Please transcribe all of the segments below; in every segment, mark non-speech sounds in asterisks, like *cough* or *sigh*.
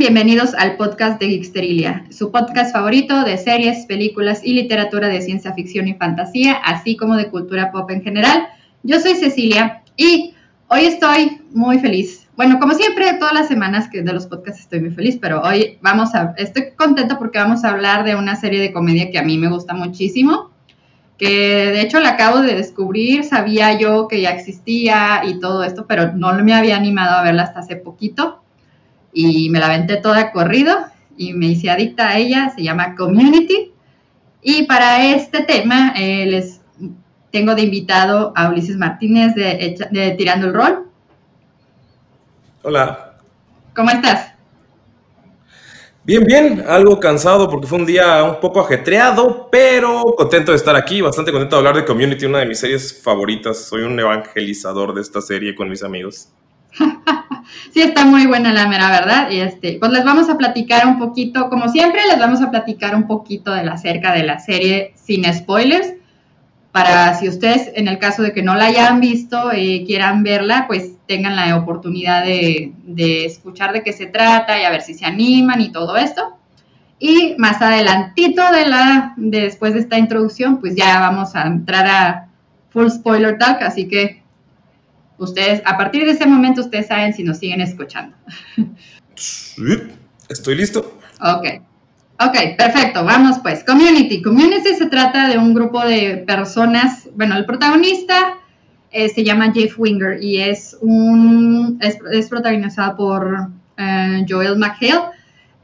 Bienvenidos al podcast de Geeksterilia, su podcast favorito de series, películas y literatura de ciencia ficción y fantasía, así como de cultura pop en general. Yo soy Cecilia y hoy estoy muy feliz. Bueno, como siempre, todas las semanas que de los podcasts estoy muy feliz, pero hoy vamos a, estoy contenta porque vamos a hablar de una serie de comedia que a mí me gusta muchísimo, que de hecho la acabo de descubrir, sabía yo que ya existía y todo esto, pero no me había animado a verla hasta hace poquito y me la aventé toda corrido y me hice adicta a ella, se llama Community. Y para este tema eh, les tengo de invitado a Ulises Martínez de, Tirando el Rol. Hola. ¿Cómo estás? Bien, bien, algo cansado porque fue un día un poco ajetreado, pero contento de estar aquí, bastante contento de hablar de Community, una de mis series favoritas. Soy un evangelizador de esta serie con mis amigos. *laughs* sí, está muy buena la mera verdad. Y este, pues les vamos a platicar un poquito, como siempre, les vamos a platicar un poquito de la acerca de la serie sin spoilers. Para si ustedes, en el caso de que no la hayan visto y quieran verla, pues tengan la oportunidad de, escuchar de qué se trata y a ver si se animan y todo esto. Y más adelantito de la, después de esta introducción, pues ya vamos a entrar a full spoiler talk, así que ustedes, a partir de ese momento, ustedes saben si nos siguen escuchando. Sí, estoy listo. Ok. Ok, perfecto. Vamos pues. Community. Community se trata de un grupo de personas. Bueno, el protagonista eh, se llama Jeff Winger y es un es, protagonizado por eh, Joel McHale.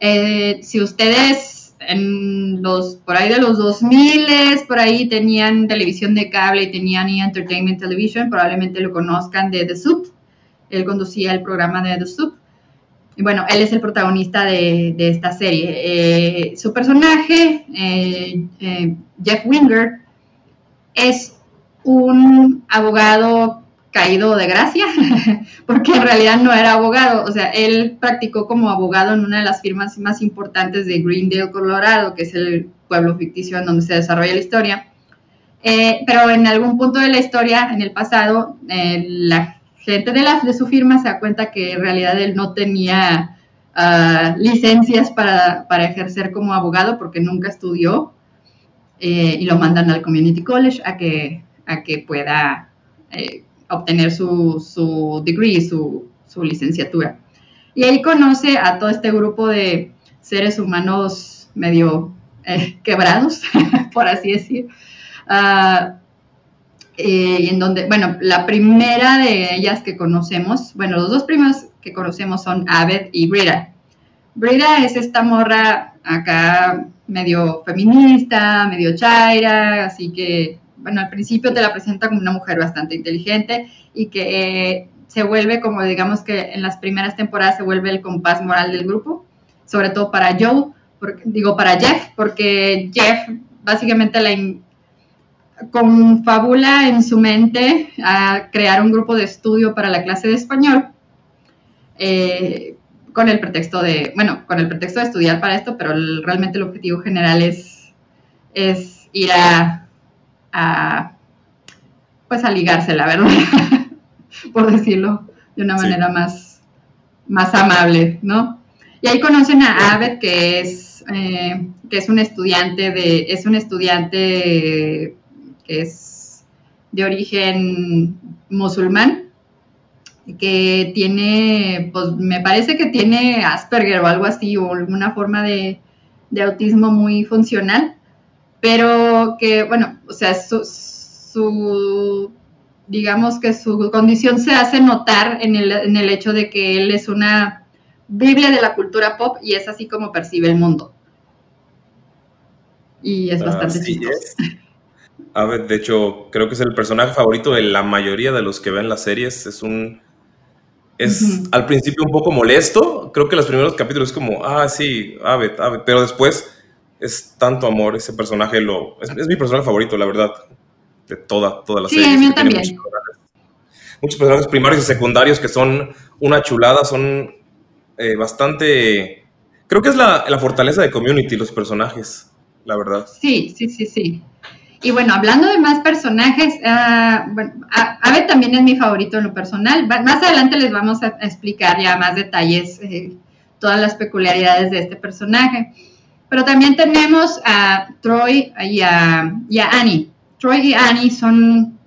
Eh, si ustedes en los, por ahí de los 2000, por ahí tenían televisión de cable y tenían Entertainment Television, probablemente lo conozcan de The Soup. Él conducía el programa de The Soup. Y bueno, él es el protagonista de, esta serie. Eh, su personaje, eh, eh, Jeff Winger, es un abogado caído de gracia, *laughs* porque en realidad no era abogado, o sea, él practicó como abogado en una de las firmas más importantes de Greendale, Colorado, que es el pueblo ficticio en donde se desarrolla la historia. Eh, pero en algún punto de la historia, en el pasado, eh, la gente de, su firma se da cuenta que en realidad él no tenía ah, licencias para, para, ejercer como abogado porque nunca estudió eh, y lo mandan al Community College a que, a que pueda obtener su, su degree, su, su, licenciatura. Y ahí conoce a todo este grupo de seres humanos medio eh, quebrados, *laughs* por así decir. Uh, en donde, bueno, la primera de ellas que conocemos, bueno, los dos primeros que conocemos son Abed y Brita. Brita es esta morra acá medio feminista, medio chaira, así que bueno, al principio te la presenta como una mujer bastante inteligente y que eh, se vuelve como digamos que en las primeras temporadas se vuelve el compás moral del grupo, sobre todo para Joe, digo para Jeff, porque Jeff básicamente la confabula en su mente a crear un grupo de estudio para la clase de español. Eh, con el pretexto de, bueno, con el pretexto de estudiar para esto, pero realmente el objetivo general es, es ir a a, pues a ligarse, la verdad, *laughs* por decirlo de una manera más, más amable, ¿no? Y ahí conocen a Abed, que es, eh, que es un estudiante de, es un estudiante que es de origen musulmán, que tiene, pues me parece que tiene Asperger o algo así, o alguna forma de, de autismo muy funcional pero que, bueno, o sea, su, digamos que su condición se hace notar en el, en el hecho de que él es una Biblia de la cultura pop y es así como percibe el mundo. Y es bastante chistoso. A ver, de hecho, creo que es el personaje favorito de la mayoría de los que ven las series. Es un. Es al principio un poco molesto. Creo que los primeros capítulos es como, ah, sí, Abed, Abed. Pero después es tanto amor, ese personaje lo, es, mi personaje favorito, la verdad, de toda, toda la serie. Sí, a mí también. Muchos personajes, primarios y secundarios que son una chulada, son eh, bastante... Creo que es la, fortaleza de Community, los personajes, la verdad. Sí, sí, sí, sí. Y bueno, hablando de más personajes, uh, bueno, Ave también es mi favorito en lo personal. Más adelante les vamos a explicar ya más detalles eh, todas las peculiaridades de este personaje. Pero también tenemos a Troy y a, Annie. Troy y Annie son,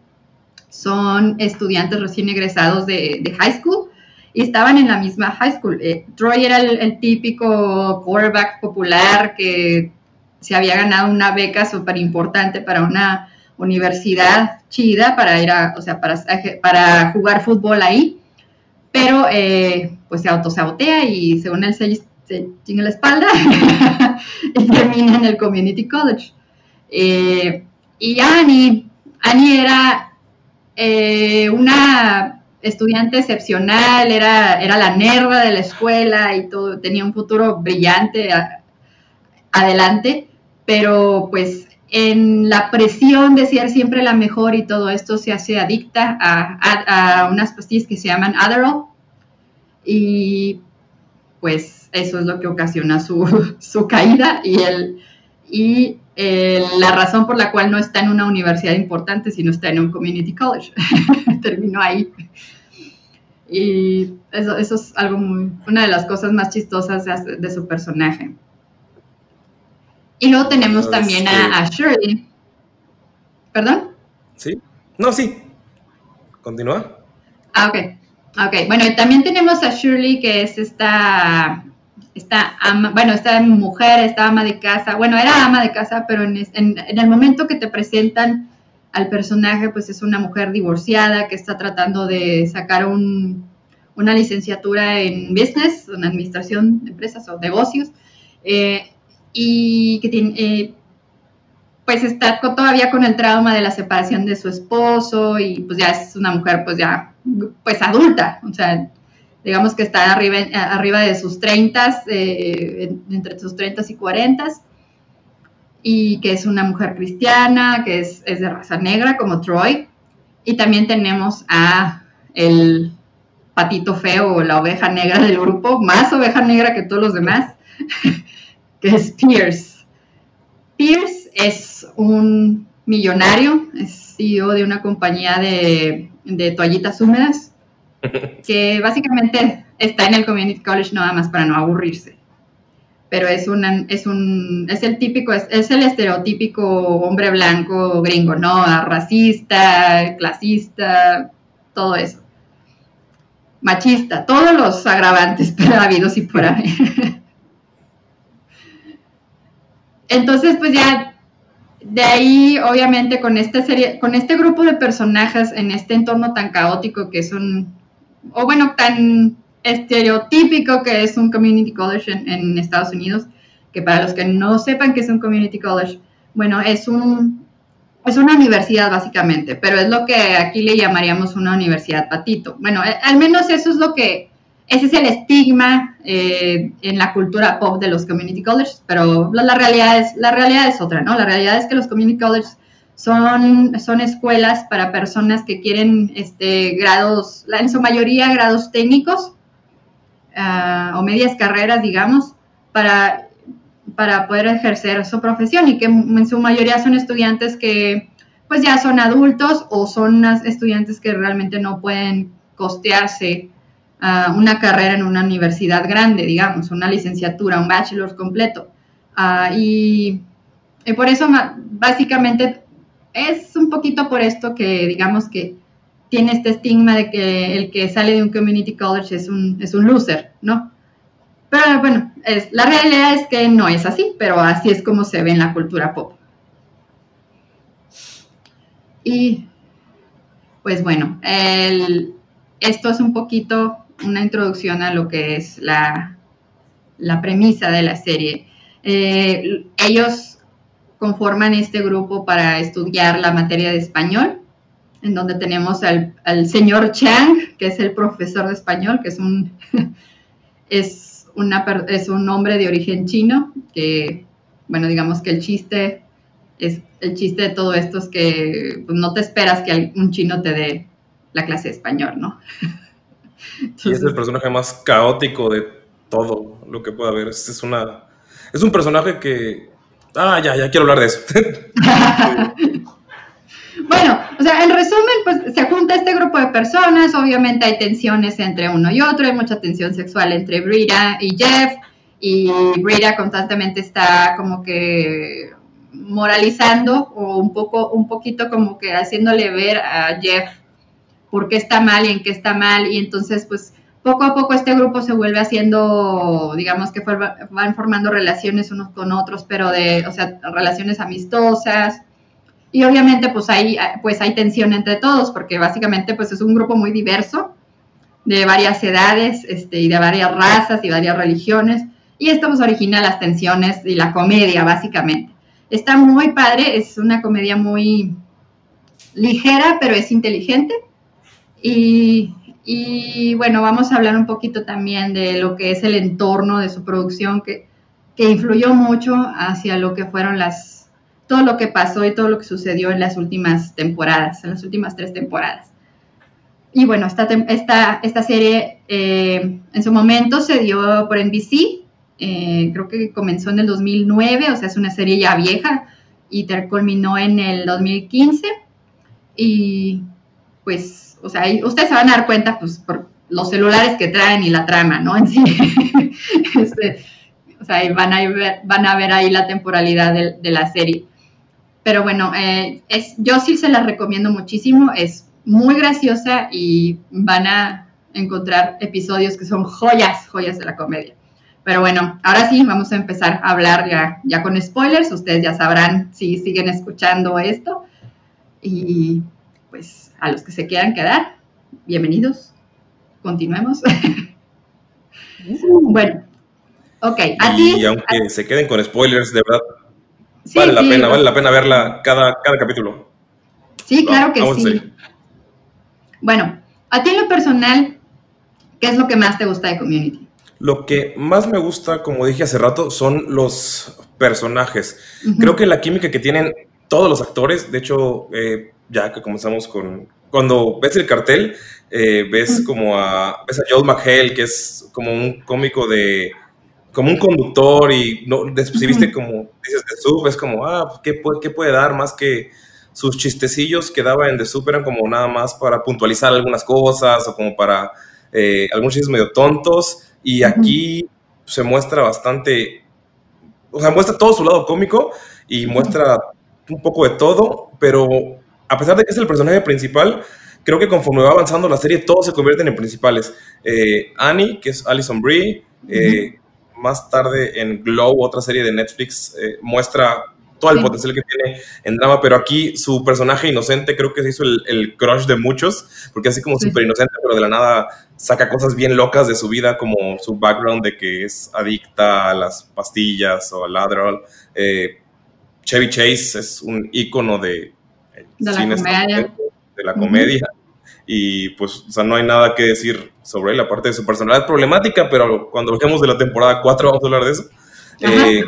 son estudiantes recién egresados de, high school y estaban en la misma high school. Eh, Troy era el, típico quarterback popular que se había ganado una beca súper importante para una universidad chida para ir a, o sea, para, para jugar fútbol ahí, pero eh, pues se autosabotea y según él se, se chinga la espalda *laughs* y termina en el Community College. Eh, y Annie, Annie era eh, una estudiante excepcional, era, era la nerva de la escuela y todo, tenía un futuro brillante adelante, pero pues en la presión de ser siempre la mejor y todo esto se hace adicta a, unas pastillas que se llaman Adderall y pues eso es lo que ocasiona su, *laughs* caída y, el, y la razón por la cual no está en una universidad importante, sino está en un community college. *laughs* Terminó ahí. Y eso, eso es algo muy, una de las cosas más chistosas de su personaje. Y luego tenemos también a, Shirley. ¿Perdón? Sí. No, sí. Continúa. Ah, ok. Ok. Bueno, y también tenemos a Shirley, que es esta, esta ama, bueno, esta mujer, esta ama de casa. Bueno, era ama de casa, pero en, el momento que te presentan al personaje, pues es una mujer divorciada que está tratando de sacar un, una licenciatura en business, en administración de empresas o negocios. Eh, y que tiene, eh, pues está todavía con el trauma de la separación de su esposo y pues ya es una mujer pues ya pues adulta, o sea, digamos que está arriba, arriba de sus 30, eh, entre sus 30 y 40 y que es una mujer cristiana, que es, es, de raza negra como Troy. Y también tenemos a el patito feo la oveja negra del grupo, más oveja negra que todos los demás, *laughs* que es Pierce. Pierce es un millonario, es CEO de una compañía de, toallitas húmedas, *laughs* que básicamente está en el Community College nada más para no aburrirse. Pero es, es, un, es el típico, es, el estereotípico hombre blanco gringo, ¿no? Racista, clasista, todo eso. Machista, todos los agravantes *laughs* habidos y por ahí. *laughs* Entonces, pues ya de ahí, obviamente, con esta serie, con este grupo de personajes en este entorno tan caótico que es un, o bueno, tan estereotípico que es un community college en, Estados Unidos, que para los que no sepan que es un community college, bueno, es un es una universidad básicamente, pero es lo que aquí le llamaríamos una universidad patito. Bueno, al menos eso es lo que ese es el estigma eh, en la cultura pop de los community colleges, pero la, realidad es, la realidad es otra, ¿no? La realidad es que los community colleges son, son escuelas para personas que quieren este, grados, en su mayoría grados técnicos ah, o medias carreras, digamos, para, para poder ejercer su profesión y que en su mayoría son estudiantes que pues ya son adultos o son estudiantes que realmente no pueden costearse una carrera en una universidad grande, digamos, una licenciatura, un bachelor completo. Ah, y, por eso básicamente es un poquito por esto que digamos que tiene este estigma de que el que sale de un community college es un, es un loser, ¿no? Pero bueno, es, la realidad es que no es así, pero así es como se ve en la cultura pop. Y pues bueno, el, esto es un poquito una introducción a lo que es la, premisa de la serie. Eh, ellos conforman este grupo para estudiar la materia de español, en donde tenemos al, señor Chang, que es el profesor de español, que es un, *laughs* es, una, es un hombre de origen chino, que, bueno, digamos que el chiste es el chiste de todo esto es que pues, no te esperas que un chino te dé la clase de español, ¿no? *laughs* y es el personaje más caótico de todo lo que pueda haber. Es, una, es un personaje que... Ah, ya, ya quiero hablar de eso. *laughs* bueno, o sea, en resumen, pues se junta este grupo de personas, obviamente hay tensiones entre uno y otro, hay mucha tensión sexual entre Brita y Jeff, y Brita constantemente está como que moralizando o un poco, un poquito como que haciéndole ver a Jeff por qué está mal y en qué está mal, y entonces pues poco a poco este grupo se vuelve haciendo, digamos que van formando relaciones unos con otros, pero de, o sea, relaciones amistosas, y obviamente pues hay, pues hay tensión entre todos, porque básicamente pues es un grupo muy diverso, de varias edades este, y de varias razas y varias religiones. Y esto pues origina las tensiones y la comedia, básicamente. Está muy padre, es una comedia muy ligera, pero es inteligente. Y, y bueno, vamos a hablar un poquito también de lo que es el entorno de su producción, que, que influyó mucho hacia lo que fueron las todo lo que pasó y todo lo que sucedió en las últimas temporadas, en las últimas tres temporadas. Y bueno, esta, esta, esta serie eh, en su momento se dio por NBC, eh, creo que comenzó en el 2009, o sea, es una serie ya vieja y culminó en el 2015. Y pues, o sea, ustedes se van a dar cuenta pues por los celulares que traen y la trama, ¿no? En sí. *laughs* Este, o sea, van a, ver, van a ver ahí la temporalidad de la serie. Pero bueno, eh, es, yo sí se la recomiendo muchísimo, es muy graciosa y van a encontrar episodios que son joyas, joyas de la comedia. Pero bueno, ahora sí, vamos a empezar a hablar ya, ya con spoilers, ustedes ya sabrán si siguen escuchando esto. Y pues a los que se quieran quedar, bienvenidos, continuemos. *laughs* bueno, ok. y aunque se queden con spoilers, de verdad, vale la pena, vale la pena verla cada, cada capítulo. Sí, claro que sí. Bueno, a ti en lo personal, ¿qué es lo que más te gusta de Community? Lo que más me gusta, como dije hace rato, son los personajes. Creo que la química que tienen todos los actores, de hecho, eh, ya que comenzamos con... Cuando ves el cartel, eh, ves como a, ves a Joel McHale, que es como un cómico de, como un conductor y no, si viste como dices de Sub, es como, ah, ¿qué puede, ¿qué puede dar más que sus chistecillos que daba en The Sub eran como nada más para puntualizar algunas cosas o como para eh, algunos chistes medio tontos. Y aquí se muestra bastante, o sea, muestra todo su lado cómico y muestra un poco de todo, pero a pesar de que es el personaje principal, creo que conforme va avanzando la serie, todos se convierten en principales. Eh, Annie, que es Alison Brie, eh, más tarde en Glow, otra serie de Netflix, eh, muestra todo el potencial que tiene en drama, pero aquí su personaje inocente creo que se hizo el, crush de muchos, porque así como súper inocente, pero de la nada saca cosas bien locas de su vida, como su background de que es adicta a las pastillas o al. Eh, Chevy Chase es un ícono de, de, la comedia. de la comedia y pues, o sea, no hay nada que decir sobre él, aparte de su personalidad problemática, pero cuando hablemos de la temporada 4 vamos a hablar de eso. Eh,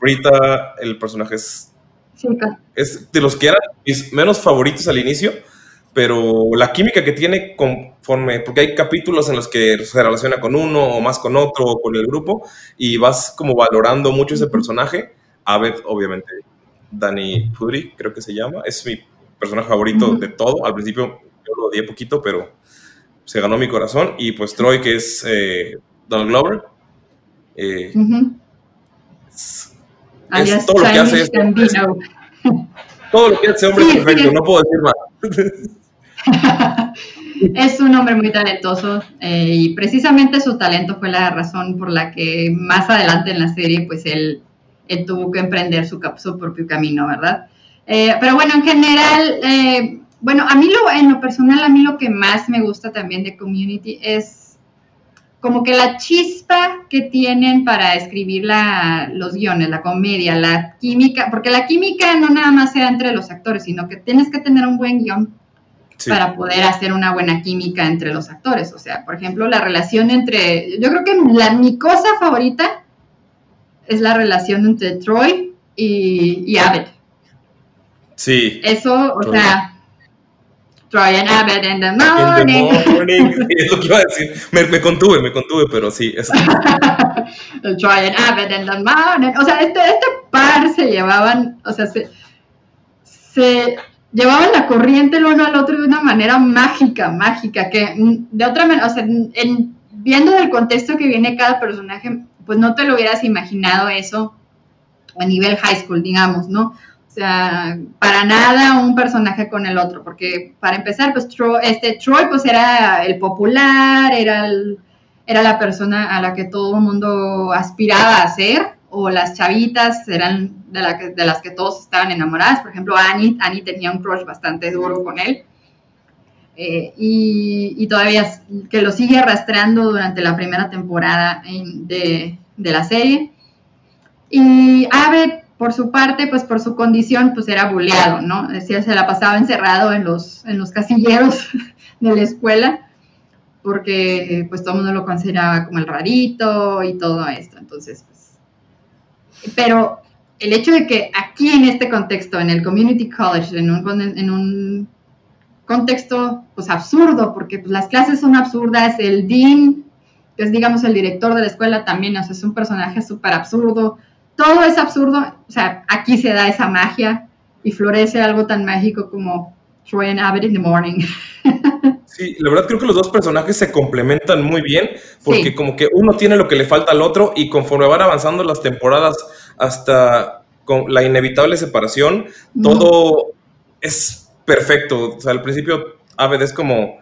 Rita, el personaje es, es de los que eran mis menos favoritos al inicio, pero la química que tiene conforme, porque hay capítulos en los que se relaciona con uno o más con otro o con el grupo y vas como valorando mucho ese personaje. Abed, obviamente, Danny Puri, creo que se llama, es mi personaje favorito de todo. Al principio yo lo odié poquito, pero se ganó mi corazón. Y pues Troy, que es eh, Donald Glover. Eh, es, todo lo que hace *laughs* todo lo que hace hombre es perfecto, no puedo decir más. *laughs* es un hombre muy talentoso eh, y precisamente su talento fue la razón por la que más adelante en la serie pues él, él tuvo que emprender su, su propio camino, ¿verdad? pero bueno, en general bueno, a mí lo, en lo personal, a mí lo que más me gusta también de Community es como que la chispa que tienen para escribir la, los guiones, la comedia, la química, porque la química no nada más sea entre los actores, sino que tienes que tener un buen guion para poder hacer una buena química entre los actores. O sea, por ejemplo, la relación entre, yo creo que la, mi cosa favorita es la relación entre Troy y, y Abed. Sí. Eso, o sea, Try and Abbott in the morning. *laughs* es lo que iba a decir. Me, contuve, me contuve, pero sí. Eso. *laughs* Try and Abbott in the morning. O sea, este, este par se llevaban, o sea, se, se llevaban la corriente el uno al otro de una manera mágica, mágica, que de otra manera, o sea, en, viendo del contexto que viene cada personaje, pues no te lo hubieras imaginado eso a nivel high school, digamos, ¿no? O sea, para nada un personaje con el otro, porque para empezar, pues Troy, este, Troy pues era el popular, era, era la persona a la que todo el mundo aspiraba a ser, o las chavitas eran de, de las que todos estaban enamoradas. Por ejemplo, Annie, Annie tenía un crush bastante duro con él. Eh, y, todavía que lo sigue arrastrando durante la primera temporada de, de la serie. Y Abed por su parte, pues por su condición, pues era buleado, ¿no? Decía, se la pasaba encerrado en los, en los casilleros *laughs* de la escuela, porque pues todo el mundo lo consideraba como el rarito y todo esto. Entonces, pues, pero el hecho de que aquí en este contexto, en el community college, en un, en un contexto pues absurdo, porque pues, las clases son absurdas, el dean, que es digamos el director de la escuela también, o sea, es un personaje súper absurdo, todo es absurdo, o sea, aquí se da esa magia y florece algo tan mágico como Troy and Abbott in the Morning. *laughs* Sí, la verdad creo que los dos personajes se complementan muy bien porque como que uno tiene lo que le falta al otro y conforme van avanzando las temporadas hasta con la inevitable separación, todo es perfecto. O sea, al principio Abed es como...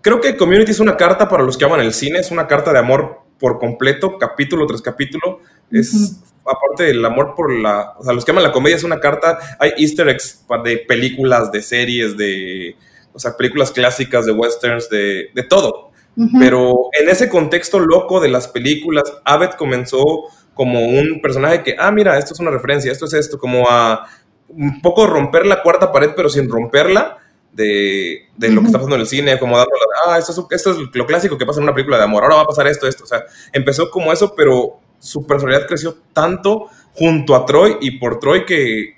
Creo que Community es una carta para los que aman el cine, es una carta de amor por completo, capítulo tras capítulo. Es aparte del amor por la, o sea, los que aman la comedia es una carta, hay easter eggs de películas, de series, de, o sea, películas clásicas, de westerns, de, de todo. Pero en ese contexto loco de las películas, Abed comenzó como un personaje que, ah, mira, esto es una referencia, esto es esto, como a un poco romper la cuarta pared, pero sin romperla. De, de lo que está pasando en el cine, como dando, ah, esto es, esto es lo clásico que pasa en una película de amor, ahora va a pasar esto, esto, o sea, empezó como eso, pero su personalidad creció tanto junto a Troy y por Troy que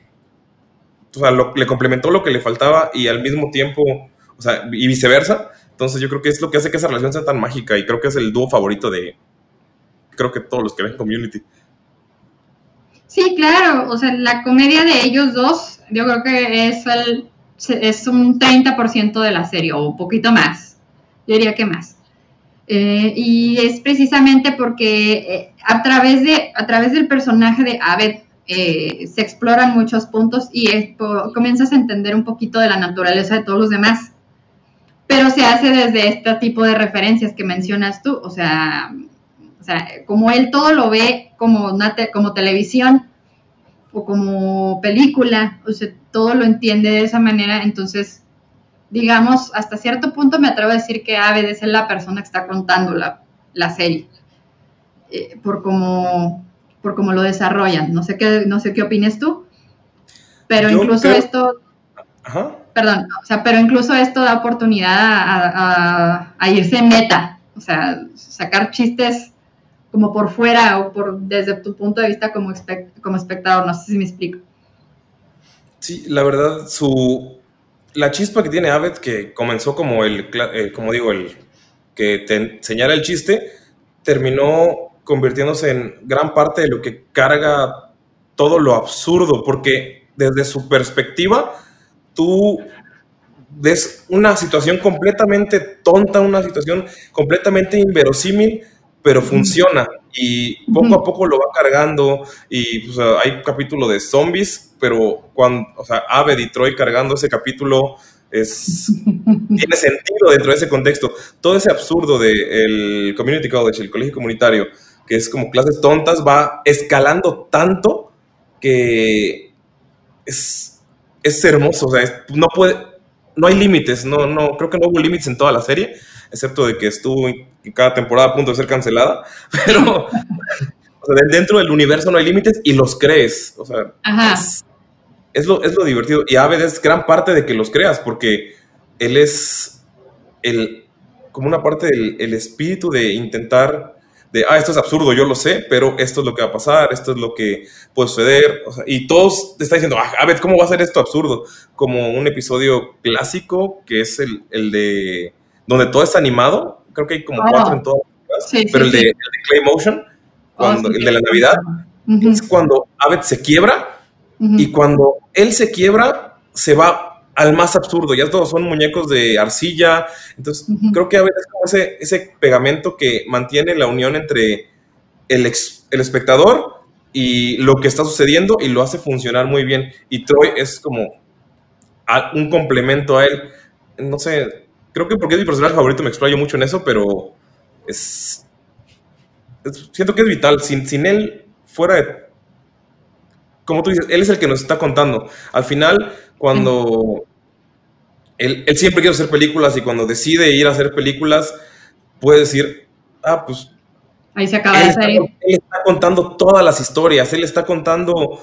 o sea, le complementó lo que le faltaba y al mismo tiempo, o sea, y viceversa. Entonces yo creo que es lo que hace que esa relación sea tan mágica y creo que es el dúo favorito de, creo que todos los que ven Community. Sí, claro, o sea, la comedia de ellos dos, yo creo que es, el, es un 30% de la serie o un poquito más, yo diría que más. Eh, y es precisamente porque eh, a, través de, a través del personaje de Abed eh, se exploran muchos puntos y comienzas a entender un poquito de la naturaleza de todos los demás. Pero se hace desde este tipo de referencias que mencionas tú, o sea, sea como él todo lo ve como, una como televisión o como película, o sea, todo lo entiende de esa manera, entonces digamos, hasta cierto punto me atrevo a decir que Aved es la persona que está contando la, la serie, eh, por cómo por cómo lo desarrollan. No sé qué, no sé qué opines tú, pero incluso esto, perdón, o sea, pero incluso esto da oportunidad a, a, irse en meta, o sea, sacar chistes como por fuera o por desde tu punto de vista como, como espectador, no sé si me explico. Sí, la verdad, su, la chispa que tiene Abbott, que comenzó como el, eh, como digo, el que te señala el chiste, terminó convirtiéndose en gran parte de lo que carga todo lo absurdo, porque desde su perspectiva, tú ves una situación completamente tonta, una situación completamente inverosímil, pero funciona y poco a poco lo va cargando y hay capítulo de zombies, pero cuando, o sea, Ave y Troy cargando ese capítulo es, *laughs* tiene sentido dentro de ese contexto. Todo ese absurdo del community college, el colegio comunitario, que es como clases tontas, va escalando tanto que es, es hermoso, o sea, no puede, no hay límites, no, no, creo que no hubo límites en toda la serie excepto de que estuvo en cada temporada a punto de ser cancelada, *laughs* pero dentro del universo no hay límites y los crees, o sea, Es, lo, es lo divertido. Y Aved es gran parte de que los creas porque él es el, como una parte del espíritu de intentar de, ah, esto es absurdo, yo lo sé, pero esto es lo que va a pasar, esto es lo que puede suceder, y todos te están diciendo, ah, a ver, ¿cómo va a ser esto absurdo? Como un episodio clásico que es el, el de donde todo es animado, creo que hay como cuatro en todas, pero el, de, Clay Motion, oh, el de la Navidad, es cuando Abed se quiebra y cuando él se quiebra, se va al más absurdo, ya todos son muñecos de arcilla, entonces creo que a veces es como ese, ese pegamento que mantiene la unión entre el, el espectador y lo que está sucediendo y lo hace funcionar muy bien. Y Troy es como un complemento a él. No sé, creo que porque es mi personaje favorito me explayo mucho en eso, pero es, siento que es vital. Sin, sin él, fuera de... Como tú dices, él es el que nos está contando. Al final, cuando... Él, él siempre quiere hacer películas y cuando decide ir a hacer películas, puede decir, ah, pues Ahí se acaba él Está, él está contando todas las historias, él está contando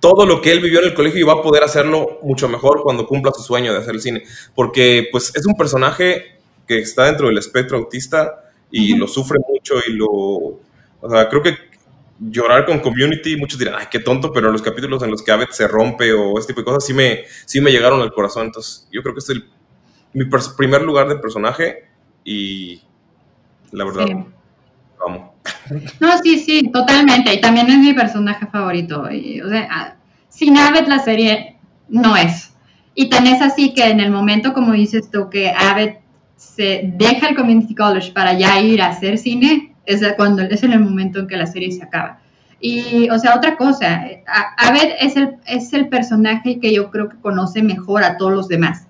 todo lo que él vivió en el colegio y va a poder hacerlo mucho mejor cuando cumpla su sueño de hacer el cine. Porque pues es un personaje que está dentro del espectro autista y lo sufre mucho y lo... O sea, creo que llorar con Community, muchos dirán, ay, qué tonto, pero los capítulos en los que Abed se rompe o este tipo de cosas sí me, sí me llegaron al corazón. Entonces, yo creo que es el, mi primer lugar de personaje y la verdad, vamos. No, sí, sí, totalmente. Y también es mi personaje favorito. o sea, sin Abed la serie no es. Y tan es así que en el momento, como dices tú, que Abed se deja el Community College para ya ir a hacer cine, es cuando es en el momento en que la serie se acaba. Y, o sea, otra cosa, Abed es el, es el personaje que yo creo que conoce mejor a todos los demás.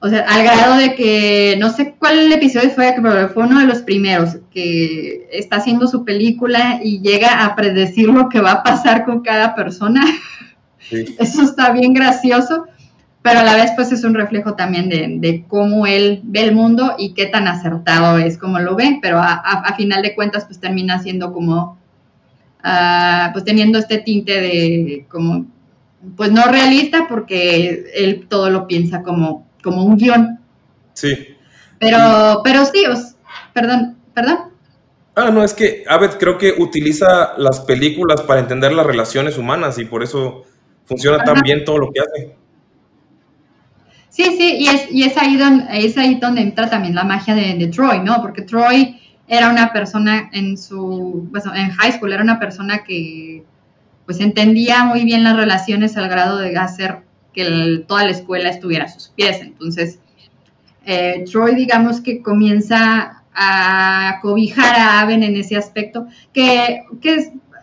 O sea, al grado de que no sé cuál episodio fue, pero fue uno de los primeros que está haciendo su película y llega a predecir lo que va a pasar con cada persona. *laughs* Eso está bien gracioso, pero a la vez pues es un reflejo también de, cómo él ve el mundo y qué tan acertado es como lo ve, pero a, final de cuentas pues termina siendo como, uh, pues teniendo este tinte de como, pues no realista porque él todo lo piensa como como un guion. Sí. Pero, pero sí, perdón, perdón. Ah, no, es que Abed creo que utiliza las películas para entender las relaciones humanas y por eso funciona tan bien todo lo que hace. Sí, sí, y es, y es, ahí, donde, es ahí donde entra también la magia de, Troy, ¿no? Porque Troy era una persona en su, pues, en high school, era una persona que pues entendía muy bien las relaciones al grado de hacer que toda la escuela estuviera a sus pies. Entonces, eh, Troy, digamos que comienza a cobijar a Aven en ese aspecto, que,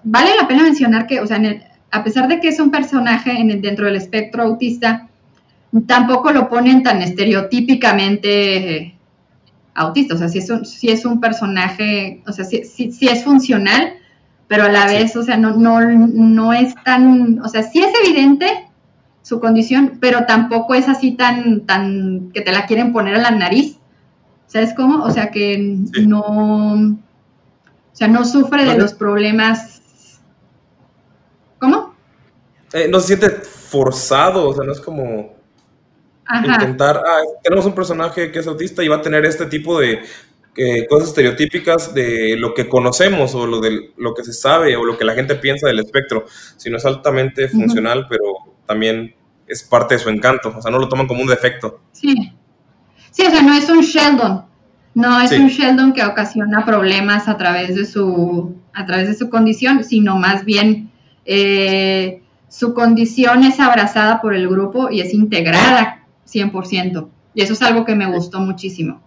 vale la pena mencionar que, o sea, a pesar de que es un personaje en el, dentro del espectro autista, tampoco lo ponen tan estereotípicamente autista, o sea, si es un, es un personaje, o sea, si, es funcional, pero a la vez, o sea, no, no, no es tan, o sea, sí es evidente su condición, pero tampoco es así tan, tan que te la quieren poner a la nariz. ¿Sabes cómo? O sea que no, o sea, no sufre de los problemas. ¿Cómo? Eh, no se siente forzado, o sea, no es como intentar, ah, tenemos un personaje que es autista y va a tener este tipo de cosas estereotípicas de lo que conocemos o lo de lo que se sabe o lo que la gente piensa del espectro, sino es altamente funcional, pero también es parte de su encanto, o sea, no lo toman como un defecto. Sí, sí, o sea, no es un Sheldon, no es un Sheldon que ocasiona problemas a través de su, a través de su condición, sino más bien eh, su condición es abrazada por el grupo y es integrada 100%. Y eso es algo que me gustó muchísimo.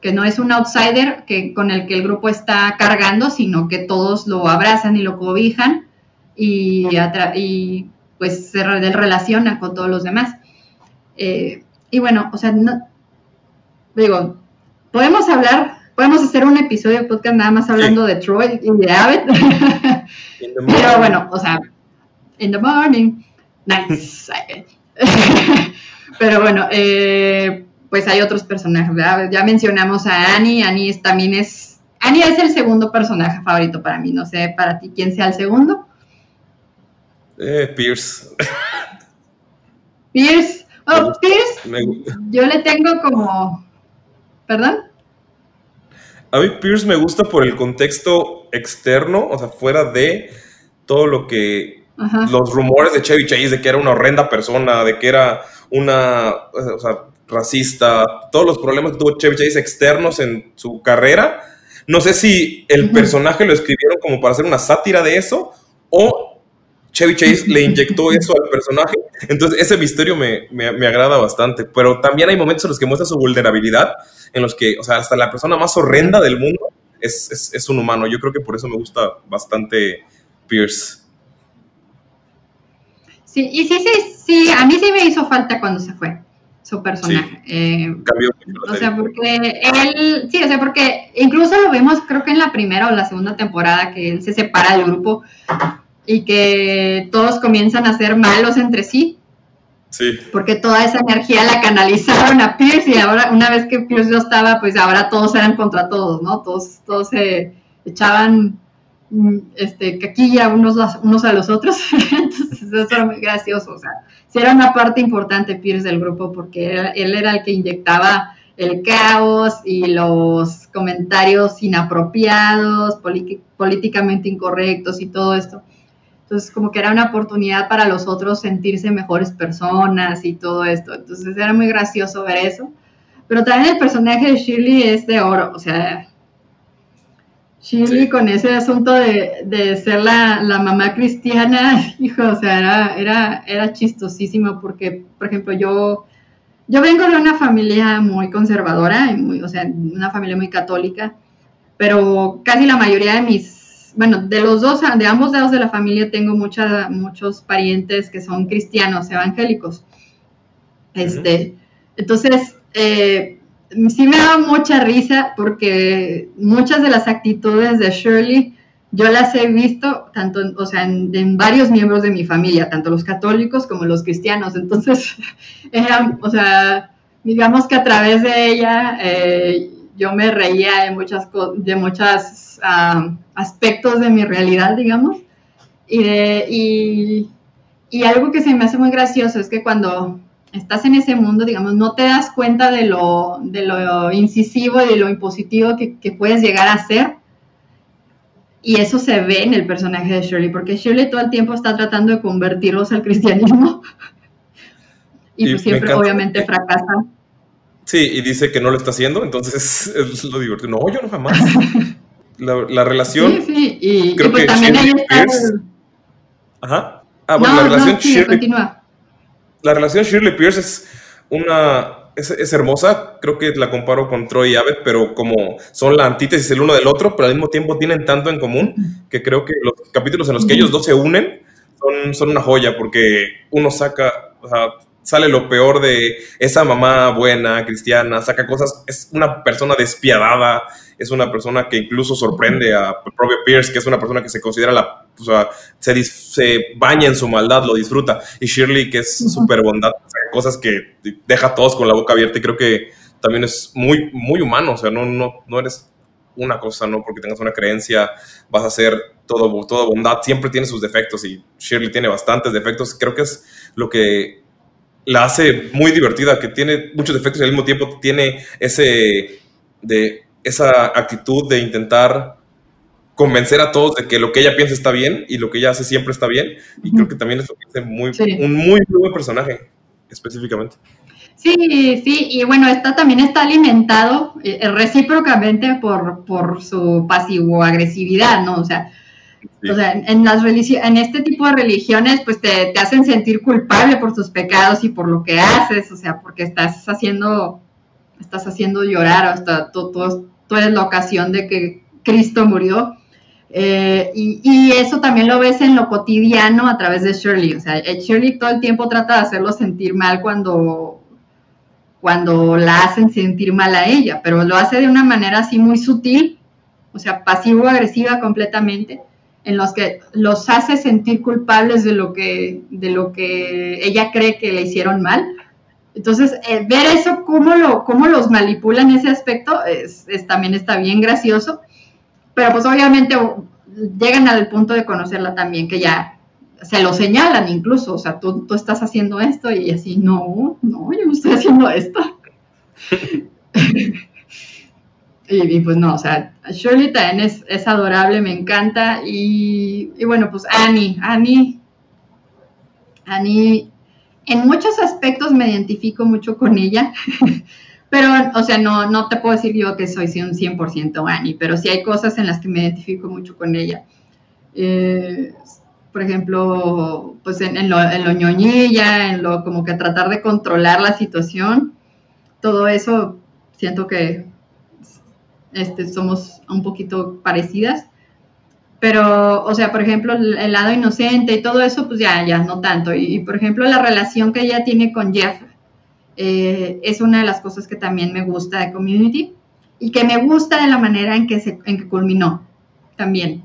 Que no es un outsider que, con el que el grupo está cargando, sino que todos lo abrazan y lo cobijan y, y pues se relaciona con todos los demás. Eh, y bueno, o sea, no, digo, podemos hablar, podemos hacer un episodio de podcast nada más hablando de Troy y de Abbott. *laughs* Pero bueno, o sea, in the morning, nice. *laughs* *laughs* Pero bueno, eh, pues hay otros personajes, ¿verdad? Ya mencionamos a Annie, Annie también es, Annie es el segundo personaje favorito para mí, no sé para ti quién sea el segundo. Eh, Pierce. Pierce. Oh, Pierce. Yo le tengo como. ¿Perdón? A mí Pierce me gusta por el contexto externo, o sea, fuera de todo lo que. Los rumores de Chevy Chase de que era una horrenda persona, de que era una. O sea, racista, todos los problemas que tuvo Chevy Chase externos en su carrera. No sé si el personaje lo escribieron como para hacer una sátira de eso o Chevy Chase le inyectó *laughs* eso al personaje. Entonces, ese misterio me, me, agrada bastante. Pero también hay momentos en los que muestra su vulnerabilidad, en los que, o sea, hasta la persona más horrenda del mundo es, es, es un humano. Yo creo que por eso me gusta bastante Pierce. Sí, y sí, sí, sí, a mí sí me hizo falta cuando se fue su personaje. Eh, cambió O sea, porque él, sí, o sea, porque incluso lo vemos creo que en la primera o la segunda temporada que él se separa del grupo y que todos comienzan a ser malos entre sí. Sí. Porque toda esa energía la canalizaron a Pierce y ahora, una vez que Pierce no estaba, pues ahora todos eran contra todos, ¿no? Todos, todos se echaban este, caquilla unos, unos a los otros. *laughs* Entonces, eso era muy gracioso. O sea, sí era una parte importante Pierce del grupo porque él era el que inyectaba el caos y los comentarios inapropiados, políticamente incorrectos y todo esto. Entonces, como que era una oportunidad para los otros sentirse mejores personas y todo esto. Entonces, era muy gracioso ver eso. Pero también el personaje de Shirley es de oro. O sea, Shirley con ese asunto de, ser la, mamá cristiana, *laughs* hijo, o sea, era, era, era chistosísimo porque, por ejemplo, yo, yo vengo de una familia muy conservadora, muy, o sea, una familia muy católica, pero casi la mayoría de mis bueno, de los dos, de ambos lados de la familia tengo muchos parientes que son cristianos, evangélicos. Este, entonces, eh, sí me da mucha risa porque muchas de las actitudes de Shirley yo las he visto tanto, o sea, en, varios miembros de mi familia, tanto los católicos como los cristianos. Entonces, *laughs* o sea, digamos que a través de ella eh, yo me reía de muchas, de muchas aspectos de mi realidad, digamos. Y, de, y, algo que se me hace muy gracioso es que cuando estás en ese mundo, digamos, no te das cuenta de lo, de lo incisivo y de lo impositivo que, que puedes llegar a ser. Y eso se ve en el personaje de Shirley, porque Shirley todo el tiempo está tratando de convertirlos al cristianismo. *laughs* y, pues siempre, obviamente, fracasa. Sí, y dice que no lo está haciendo, entonces *laughs* es lo divertido. No, yo no jamás. La, relación. Sí, sí, y, creo pues que también Shirley Pierce. Ajá. Ah, bueno, la relación Shirley. La relación Shirley Pierce es una. Es, hermosa, creo que la comparo con Troy y Abbott, pero como son la antítesis el uno del otro, pero al mismo tiempo tienen tanto en común que creo que los capítulos en los que ellos dos se unen son, son una joya, porque uno saca, o sea, sale lo peor de esa mamá buena, cristiana, saca cosas, es una persona despiadada, es una persona que incluso sorprende a propio Pierce, que es una persona que se considera la, o sea, se, se baña en su maldad, lo disfruta, y Shirley, que es súper bondad, cosas que deja a todos con la boca abierta y creo que también es muy, muy humano, o sea, no, no, no eres una cosa, no porque tengas una creencia vas a ser todo, todo bondad, siempre tiene sus defectos y Shirley tiene bastantes defectos, creo que es lo que la hace muy divertida, que tiene muchos defectos y al mismo tiempo tiene ese, de, esa actitud de intentar convencer a todos de que lo que ella piensa está bien y lo que ella hace siempre está bien. Y creo que también es lo que hace muy, un muy, buen personaje, específicamente. Sí, sí, y bueno, está, también está alimentado eh, recíprocamente por, por su pasivo-agresividad, ¿no? O sea, o sea, en, las en este tipo de religiones, pues te, hacen sentir culpable por tus pecados y por lo que haces, o sea, porque estás haciendo, estás haciendo llorar, o hasta tú, eres la ocasión de que Cristo murió. Eh, y, eso también lo ves en lo cotidiano a través de Shirley. O sea, eh, Shirley todo el tiempo trata de hacerlo sentir mal cuando, cuando la hacen sentir mal a ella, pero lo hace de una manera así muy sutil, o sea, pasivo-agresiva completamente en los que los hace sentir culpables de lo que, de lo que ella cree que le hicieron mal. Entonces, eh, ver eso, cómo, lo, cómo los manipulan ese aspecto, es, también está bien gracioso. Pero pues obviamente llegan al punto de conocerla también, que ya se lo señalan incluso, o sea, tú, tú estás haciendo esto y así, no, no, yo no estoy haciendo esto. *laughs* Y, pues no, o sea, Shirley también es, adorable, me encanta. Y, bueno, pues Annie, Annie, Annie, en muchos aspectos me identifico mucho con ella. *laughs* pero, o sea, no, no te puedo decir yo que soy un 100% Annie, pero sí hay cosas en las que me identifico mucho con ella. Eh, por ejemplo, pues en, lo, en lo ñoñilla, en lo como que tratar de controlar la situación, todo eso siento que este, somos un poquito parecidas. Pero, o sea, por ejemplo, el, lado inocente y todo eso, pues ya, ya, no tanto. Y, por ejemplo, la relación que ella tiene con Jeff eh, es una de las cosas que también me gusta de Community y que me gusta de la manera en que, se, en que culminó también.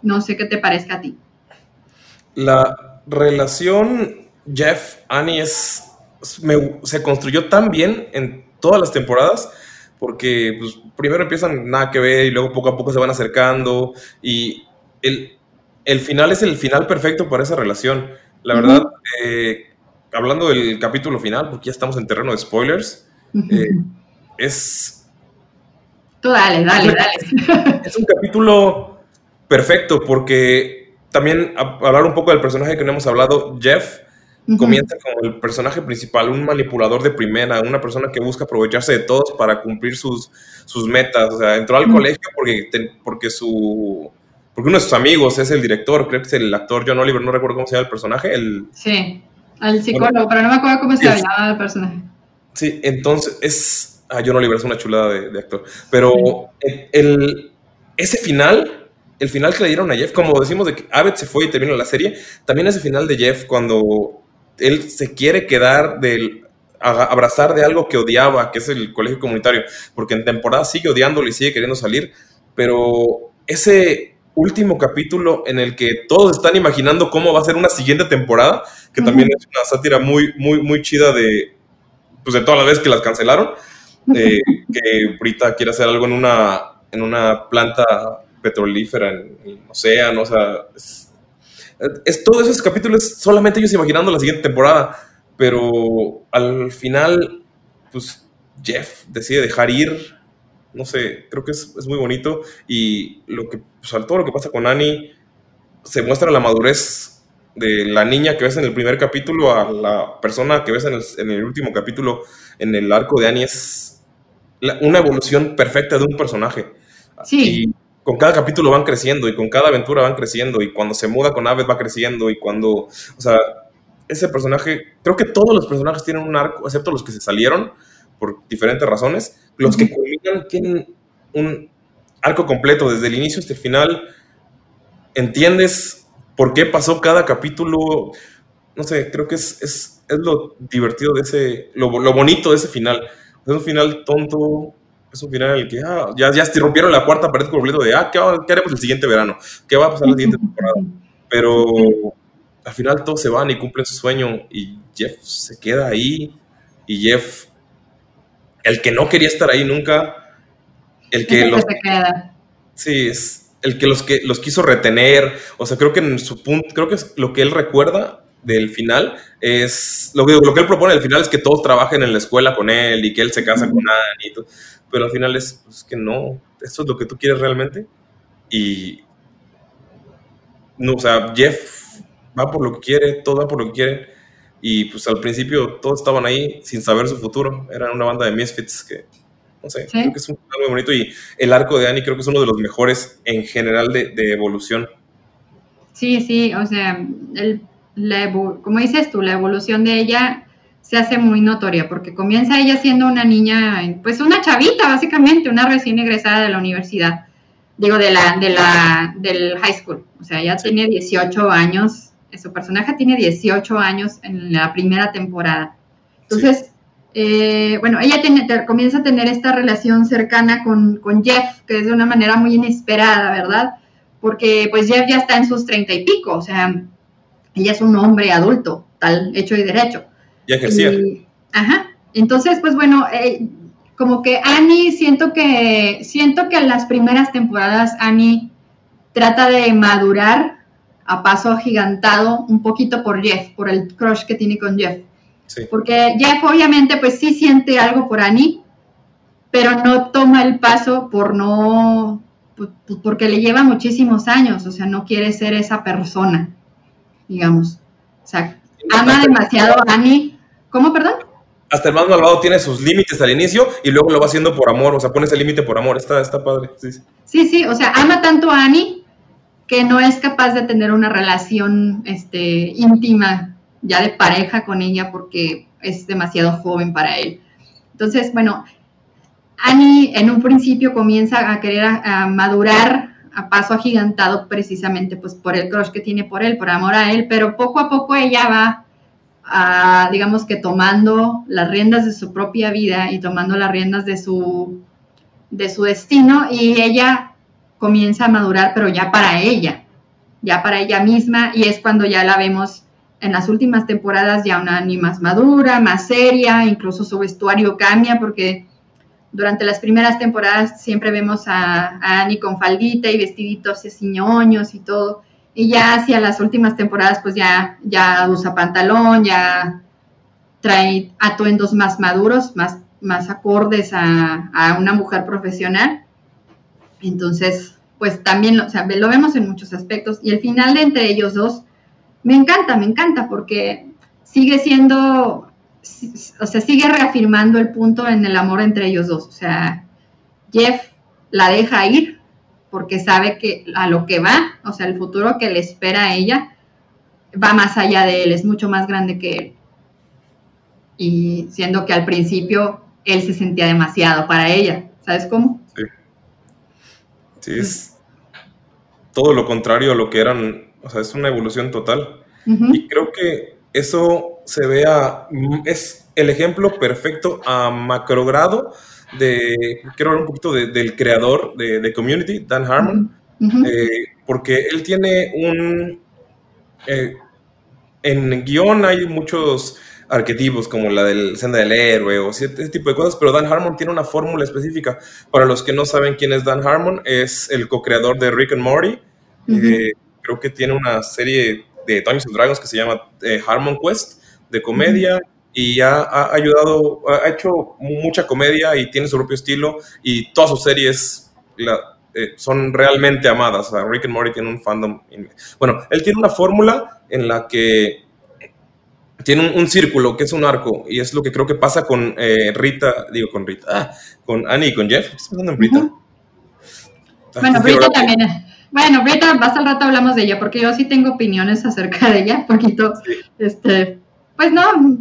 No sé qué te parezca a ti. La relación Jeff-Annie es, se construyó tan bien en todas las temporadas porque pues, primero empiezan nada que ver y luego poco a poco se van acercando y el, el final es el final perfecto para esa relación. La verdad, eh, hablando del capítulo final, porque ya estamos en terreno de spoilers, eh, es... Tú dale, dale, dale. Es un capítulo perfecto porque también hablar un poco del personaje que no hemos hablado, Jeff, Comienza como el personaje principal, un manipulador de primera, una persona que busca aprovecharse de todos para cumplir sus, sus metas. O sea, entró al colegio porque, porque su porque uno de sus amigos es el director, creo que es el actor John Oliver, no recuerdo cómo se llama el personaje. El, sí, al psicólogo, pero no me acuerdo cómo se llama el personaje. Sí, entonces es. Ah, John Oliver es una chulada de, actor. Pero el, ese final, el final que le dieron a Jeff, como decimos de que Abed se fue y terminó la serie, también ese final de Jeff cuando él se quiere quedar del abrazar de algo que odiaba, que es el colegio comunitario, porque en temporada sigue odiándolo y sigue queriendo salir, pero ese último capítulo en el que todos están imaginando cómo va a ser una siguiente temporada, que también es una sátira muy, muy, muy chida de, pues de todas las veces que las cancelaron, *laughs* eh, que ahorita quiere hacer algo en una, en una planta petrolífera en el océano, o sea, es, todos esos capítulos solamente ellos imaginando la siguiente temporada, pero al final, pues Jeff decide dejar ir, no sé, creo que es, muy bonito y lo que, pues, todo lo que pasa con Annie, se muestra la madurez de la niña que ves en el primer capítulo a la persona que ves en el, último capítulo en el arco de Annie es una evolución perfecta de un personaje. Sí con cada capítulo van creciendo y con cada aventura van creciendo y cuando se muda con Aves va creciendo y cuando, o sea, ese personaje, creo que todos los personajes tienen un arco, excepto los que se salieron por diferentes razones, los que culminan tienen un arco completo desde el inicio hasta el final, entiendes por qué pasó cada capítulo, no sé, creo que es, es, es lo divertido de ese, lo, lo bonito de ese final, es un final tonto, es un final en el que ah, ya, ya se rompieron la cuarta pared completo de, ah, ¿qué, haremos el siguiente verano? ¿Qué va a pasar la siguiente temporada? Pero al final todos se van y cumplen su sueño y Jeff se queda ahí y Jeff, el que no quería estar ahí nunca, el que los... Se queda. Sí, es el que los, que los quiso retener, o sea, creo que en su punto, creo que es lo que él recuerda del final es lo que, lo que él propone al final es que todos trabajen en la escuela con él y que él se casa con Annie y todo pero al final es pues, que no, esto es lo que tú quieres realmente. Y, no, o sea, Jeff va por lo que quiere, todo va por lo que quiere. Y pues al principio todos estaban ahí sin saber su futuro. Eran una banda de misfits que, no sé, creo que es un muy bonito. Y el arco de Annie creo que es uno de los mejores en general de, de evolución. Sí, sí, o sea, el, la, como dices tú, la evolución de ella se hace muy notoria, porque comienza ella siendo una niña, pues una chavita básicamente, una recién egresada de la universidad, digo, de la, de la, del high school, o sea, ya tiene 18 años, su personaje tiene 18 años en la primera temporada. Entonces, eh, bueno, ella tiene, comienza a tener esta relación cercana con, con Jeff, que es de una manera muy inesperada, ¿verdad? Porque pues Jeff ya está en sus treinta y pico, o sea, ella es un hombre adulto, tal hecho y derecho. Y ejercía. ajá. Entonces, pues bueno, eh, como que Annie, siento que, siento que en las primeras temporadas Annie trata de madurar a paso agigantado un poquito por Jeff, por el crush que tiene con Jeff. Porque Jeff obviamente pues sí siente algo por Annie, pero no toma el paso por no, porque le lleva muchísimos años, o sea, no quiere ser esa persona, digamos. O sea, ama demasiado a Annie ¿Cómo, perdón? Hasta el más malvado tiene sus límites al inicio y luego lo va haciendo por amor, o sea, pone ese límite por amor, está, está padre. Sí, sí, sí, o sea, ama tanto a Annie que no es capaz de tener una relación este, íntima ya de pareja con ella porque es demasiado joven para él. Entonces, bueno, Annie en un principio comienza a querer madurar a paso agigantado precisamente pues por el crush que tiene por él, por amor a él, pero poco a poco ella va, a, digamos que tomando las riendas de su propia vida y tomando las riendas de su, de su destino y ella comienza a madurar, pero ya para ella, ya para ella misma y es cuando ya la vemos en las últimas temporadas ya una Annie más madura, más seria, incluso su vestuario cambia porque durante las primeras temporadas siempre vemos a, Annie con faldita y vestiditos así ñoños y todo. Y ya hacia las últimas temporadas, pues ya, ya usa pantalón, ya trae atuendos más maduros, más, más acordes a, una mujer profesional. Entonces, pues también o sea, lo vemos en muchos aspectos. Y el final de entre ellos dos, me encanta, me encanta, porque sigue siendo o sea, sigue reafirmando el punto en el amor entre ellos dos. O sea, Jeff la deja ir porque sabe que a lo que va, o sea, el futuro que le espera a ella va más allá de él, es mucho más grande que él. Y siendo que al principio él se sentía demasiado para ella, ¿sabes cómo? Sí. Sí, es todo lo contrario a lo que eran, o sea, es una evolución total. Y creo que eso se vea, mm, es el ejemplo perfecto a macrogrado de, quiero hablar un poquito del creador de, Community, Dan Harmon, eh, porque él tiene un, eh, en guion hay muchos arquetipos como la del senda del héroe o ese tipo de cosas, pero Dan Harmon tiene una fórmula específica. Para los que no saben quién es Dan Harmon, es el co-creador de Rick and Morty. Eh, creo que tiene una serie de Dungeons and Dragons que se llama eh, Harmon Quest, de comedia, y ha, ayudado, ha hecho mucha comedia y tiene su propio estilo, y todas sus series eh, son realmente amadas. Rick and Morty tiene un fandom. Bueno, él tiene una fórmula en la que tiene un, círculo que es un arco, y es lo que creo que pasa con eh, Rita, digo con Rita, ah, con Annie y con Jeff. ¿Qué pensando en Rita? Bueno, Rita también es. Bueno, Rita, más al rato hablamos de ella, porque yo sí tengo opiniones acerca de ella, un poquito, este, pues no,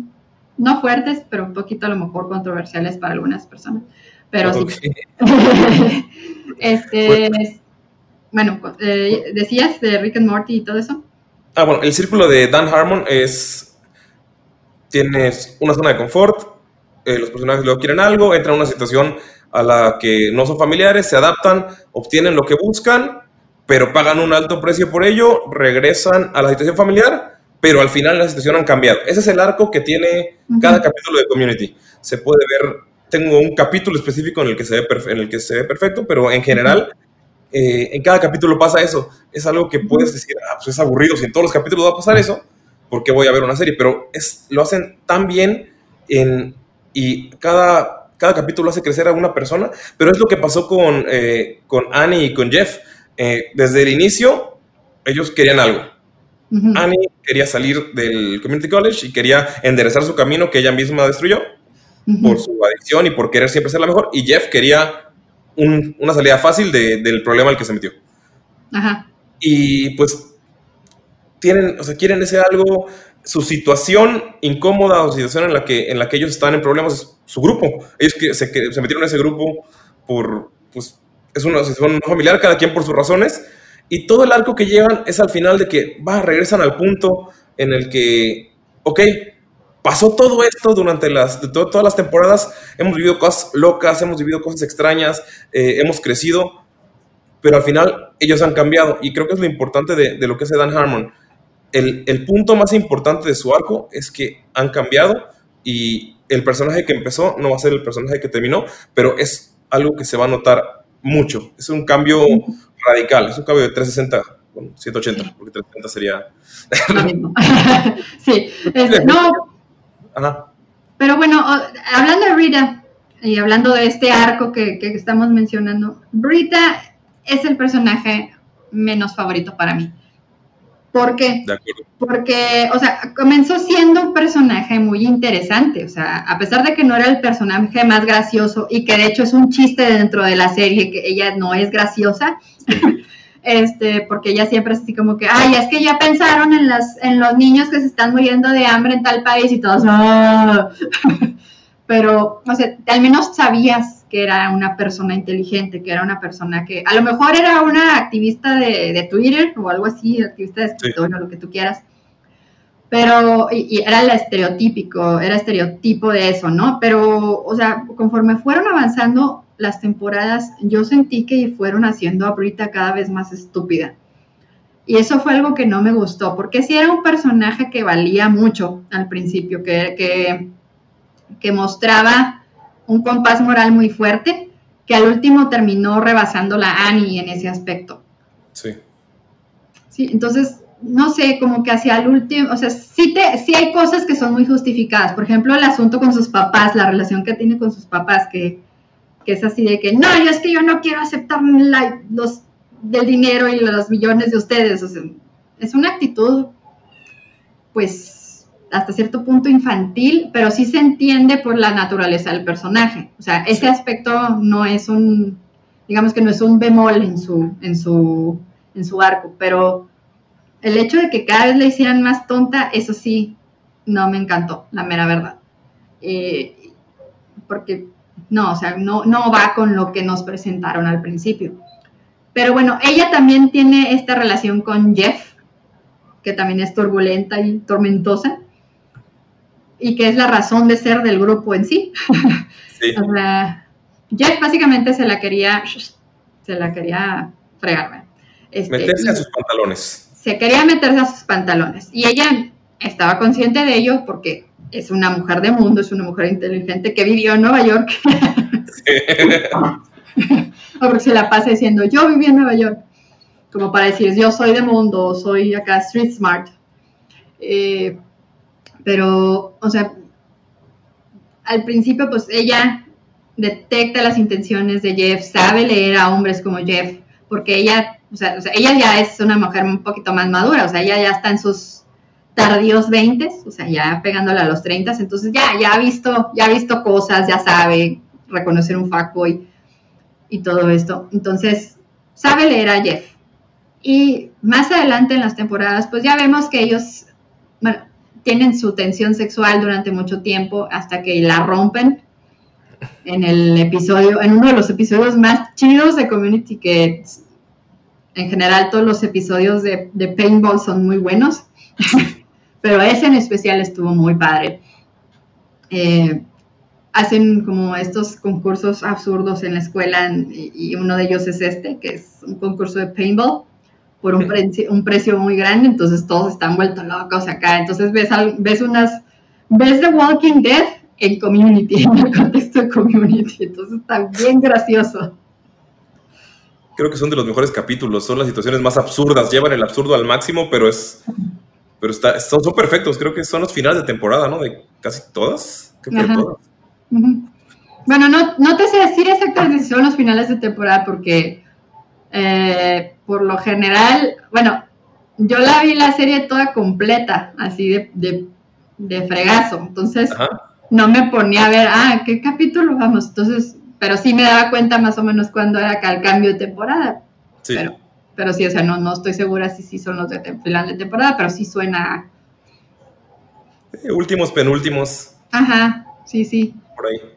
no fuertes, pero un poquito a lo mejor controversiales para algunas personas. Pero sí. *laughs* este, bueno, eh, decías de Rick and Morty y todo eso. Ah, bueno, el círculo de Dan Harmon es, tienes una zona de confort, eh, los personajes luego quieren algo, entran a una situación a la que no son familiares, se adaptan, obtienen lo que buscan pero pagan un alto precio por ello, regresan a la situación familiar, pero al final la situación han cambiado. Ese es el arco que tiene cada capítulo de Community. Se puede ver, tengo un capítulo específico en el que se ve, en el que se ve perfecto, pero en general, eh, en cada capítulo pasa eso. Es algo que puedes decir, ah, pues es aburrido, si en todos los capítulos va a pasar eso, ¿por qué voy a ver una serie? Pero es, lo hacen tan bien en, y cada, cada capítulo hace crecer a una persona, pero es lo que pasó con, eh, con Annie y con Jeff eh, desde el inicio, ellos querían algo. Annie quería salir del Community College y quería enderezar su camino que ella misma destruyó por su adicción y por querer siempre ser la mejor. Y Jeff quería una salida fácil del problema al que se metió. Y pues tienen, o sea, quieren ese algo, su situación incómoda o situación en la que, en la que ellos están en problemas es su grupo. Ellos que se, se metieron en ese grupo por, pues, es una asociación familiar, cada quien por sus razones, y todo el arco que llevan es al final de que, va, regresan al punto en el que, ok, pasó todo esto durante las, todas las temporadas, hemos vivido cosas locas, hemos vivido cosas extrañas, eh, hemos crecido, pero al final ellos han cambiado, y creo que es lo importante de, de lo que hace Dan Harmon. El, el punto más importante de su arco es que han cambiado y el personaje que empezó no va a ser el personaje que terminó, pero es algo que se va a notar mucho. Es un cambio radical, es un cambio de 360, bueno, 180, porque 360 sería... *laughs* *laughs* sí, no. Pero bueno, hablando de Rita y hablando de este arco que, que estamos mencionando, Rita es el personaje menos favorito para mí. ¿Por qué? Porque, o sea, comenzó siendo un personaje muy interesante, o sea, a pesar de que no era el personaje más gracioso y que de hecho es un chiste dentro de la serie que ella no es graciosa, *laughs* este, porque ella siempre es así como que, ay, es que ya pensaron en, las, en los niños que se están muriendo de hambre en tal país y todos, ¡ah! *laughs* pero, o sea, al menos sabías que era una persona inteligente, que era una persona que a lo mejor era una activista de, Twitter o algo así, activista de escritorio, lo que tú quieras, pero y, era el estereotípico, era estereotipo de eso, ¿no? Pero, o sea, conforme fueron avanzando las temporadas, yo sentí que fueron haciendo a Brita cada vez más estúpida. Y eso fue algo que no me gustó, porque sí era un personaje que valía mucho al principio, que, que que mostraba un compás moral muy fuerte, que al último terminó rebasando la Annie en ese aspecto. Sí. Sí, entonces, no sé, como que hacia el último, o sea, sí, te, sí hay cosas que son muy justificadas. Por ejemplo, el asunto con sus papás, la relación que tiene con sus papás, que, que es así de que, no, yo es que yo no quiero aceptar los del dinero y los millones de ustedes. O sea, es una actitud, pues, hasta cierto punto infantil, pero sí se entiende por la naturaleza del personaje. O sea, ese aspecto no es un, digamos que no es un bemol en su, en su, en su arco, pero el hecho de que cada vez le hicieran más tonta, eso sí, no me encantó, la mera verdad. Eh, porque no, o sea, no, no va con lo que nos presentaron al principio. Pero bueno, ella también tiene esta relación con Jeff, que también es turbulenta y tormentosa y que es la razón de ser del grupo en sí. *laughs* *laughs* o sea, Jeff básicamente se la quería, se la quería fregar. Este, meterse a sus pantalones. Se quería meterse a sus pantalones. Y ella estaba consciente de ello porque es una mujer de mundo, es una mujer inteligente que vivió en Nueva York. *laughs* o porque se la pasa diciendo, yo viví en Nueva York. Como para decir, yo soy de mundo, soy acá street smart. Eh, pero, o sea, al principio pues ella detecta las intenciones de Jeff, sabe leer a hombres como Jeff, porque ella, o sea, ella ya es una mujer un poquito más madura, o sea, ella ya está en sus tardíos 20, o sea, ya pegándole a los 30, entonces ya, ya ha visto, ya ha visto cosas, ya sabe reconocer un fuckboy y todo esto. Entonces, sabe leer a Jeff. Y más adelante en las temporadas, pues ya vemos que ellos, bueno, tienen su tensión sexual durante mucho tiempo hasta que la rompen en el episodio, en uno de los episodios más chidos de Community, que en general todos los episodios de, Paintball son muy buenos, *laughs* pero ese en especial estuvo muy padre. Eh, hacen como estos concursos absurdos en la escuela y uno de ellos es este, que es un concurso de paintball por un, precio, un precio muy grande, entonces todos están vueltos locos acá. Entonces ves, ves unas, ves The Walking Dead en Community, *laughs* en el contexto de Community, entonces está bien gracioso. Creo que son de los mejores capítulos, son las situaciones más absurdas, llevan el absurdo al máximo, pero es... Pero está, son, son perfectos, creo que son los finales de temporada, ¿no? De casi todas. Creo que todas. Bueno, no, no te sé decir exactamente si son los finales de temporada porque eh, por lo general, bueno, yo la vi la serie toda completa, así de, de, fregazo. Entonces, no me ponía a ver, ah, ¿qué capítulo vamos? Entonces, pero sí me daba cuenta más o menos cuando era acá el cambio de temporada. Sí. Pero, sí, o sea, no, no estoy segura si sí son los de final de temporada, pero sí suena. Eh, últimos, penúltimos. Ajá, sí, sí. Por ahí.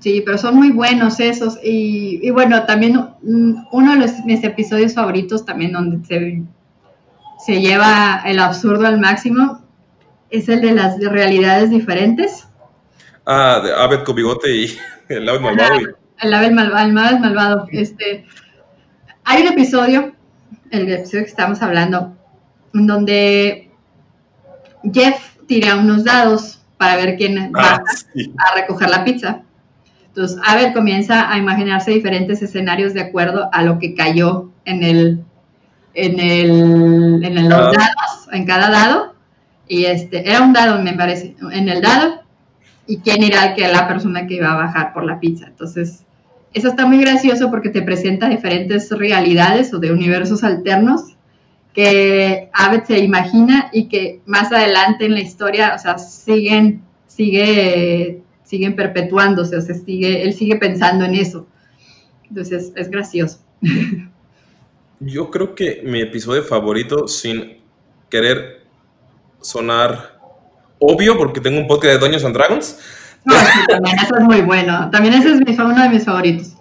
Sí, pero son muy buenos esos. Y, bueno, también uno de los, mis episodios favoritos, también donde se, se lleva el absurdo al máximo, es el de las realidades diferentes. Ah, de Abed con bigote y *laughs* el ave malvado. El ave malvado, el malvado. Este, hay un episodio, el episodio que estamos hablando, en donde Jeff tira unos dados para ver quién va ah, a recoger la pizza. Entonces, Abel comienza a imaginarse diferentes escenarios de acuerdo a lo que cayó en el, en el, en los dados, en cada dado. Y este, era un dado, me parece, en el dado. Y quién era que la persona que iba a bajar por la pizza. Entonces, eso está muy gracioso porque te presenta diferentes realidades o de universos alternos que Abed se imagina y que más adelante en la historia, o sea, siguen, sigue siguen perpetuándose, o sea, sigue, él sigue pensando en eso. Entonces es gracioso. Yo creo que mi episodio favorito, sin querer sonar obvio, porque tengo un podcast de Dungeons and Dragons. No, también eso es muy bueno. También ese es uno de mis favoritos.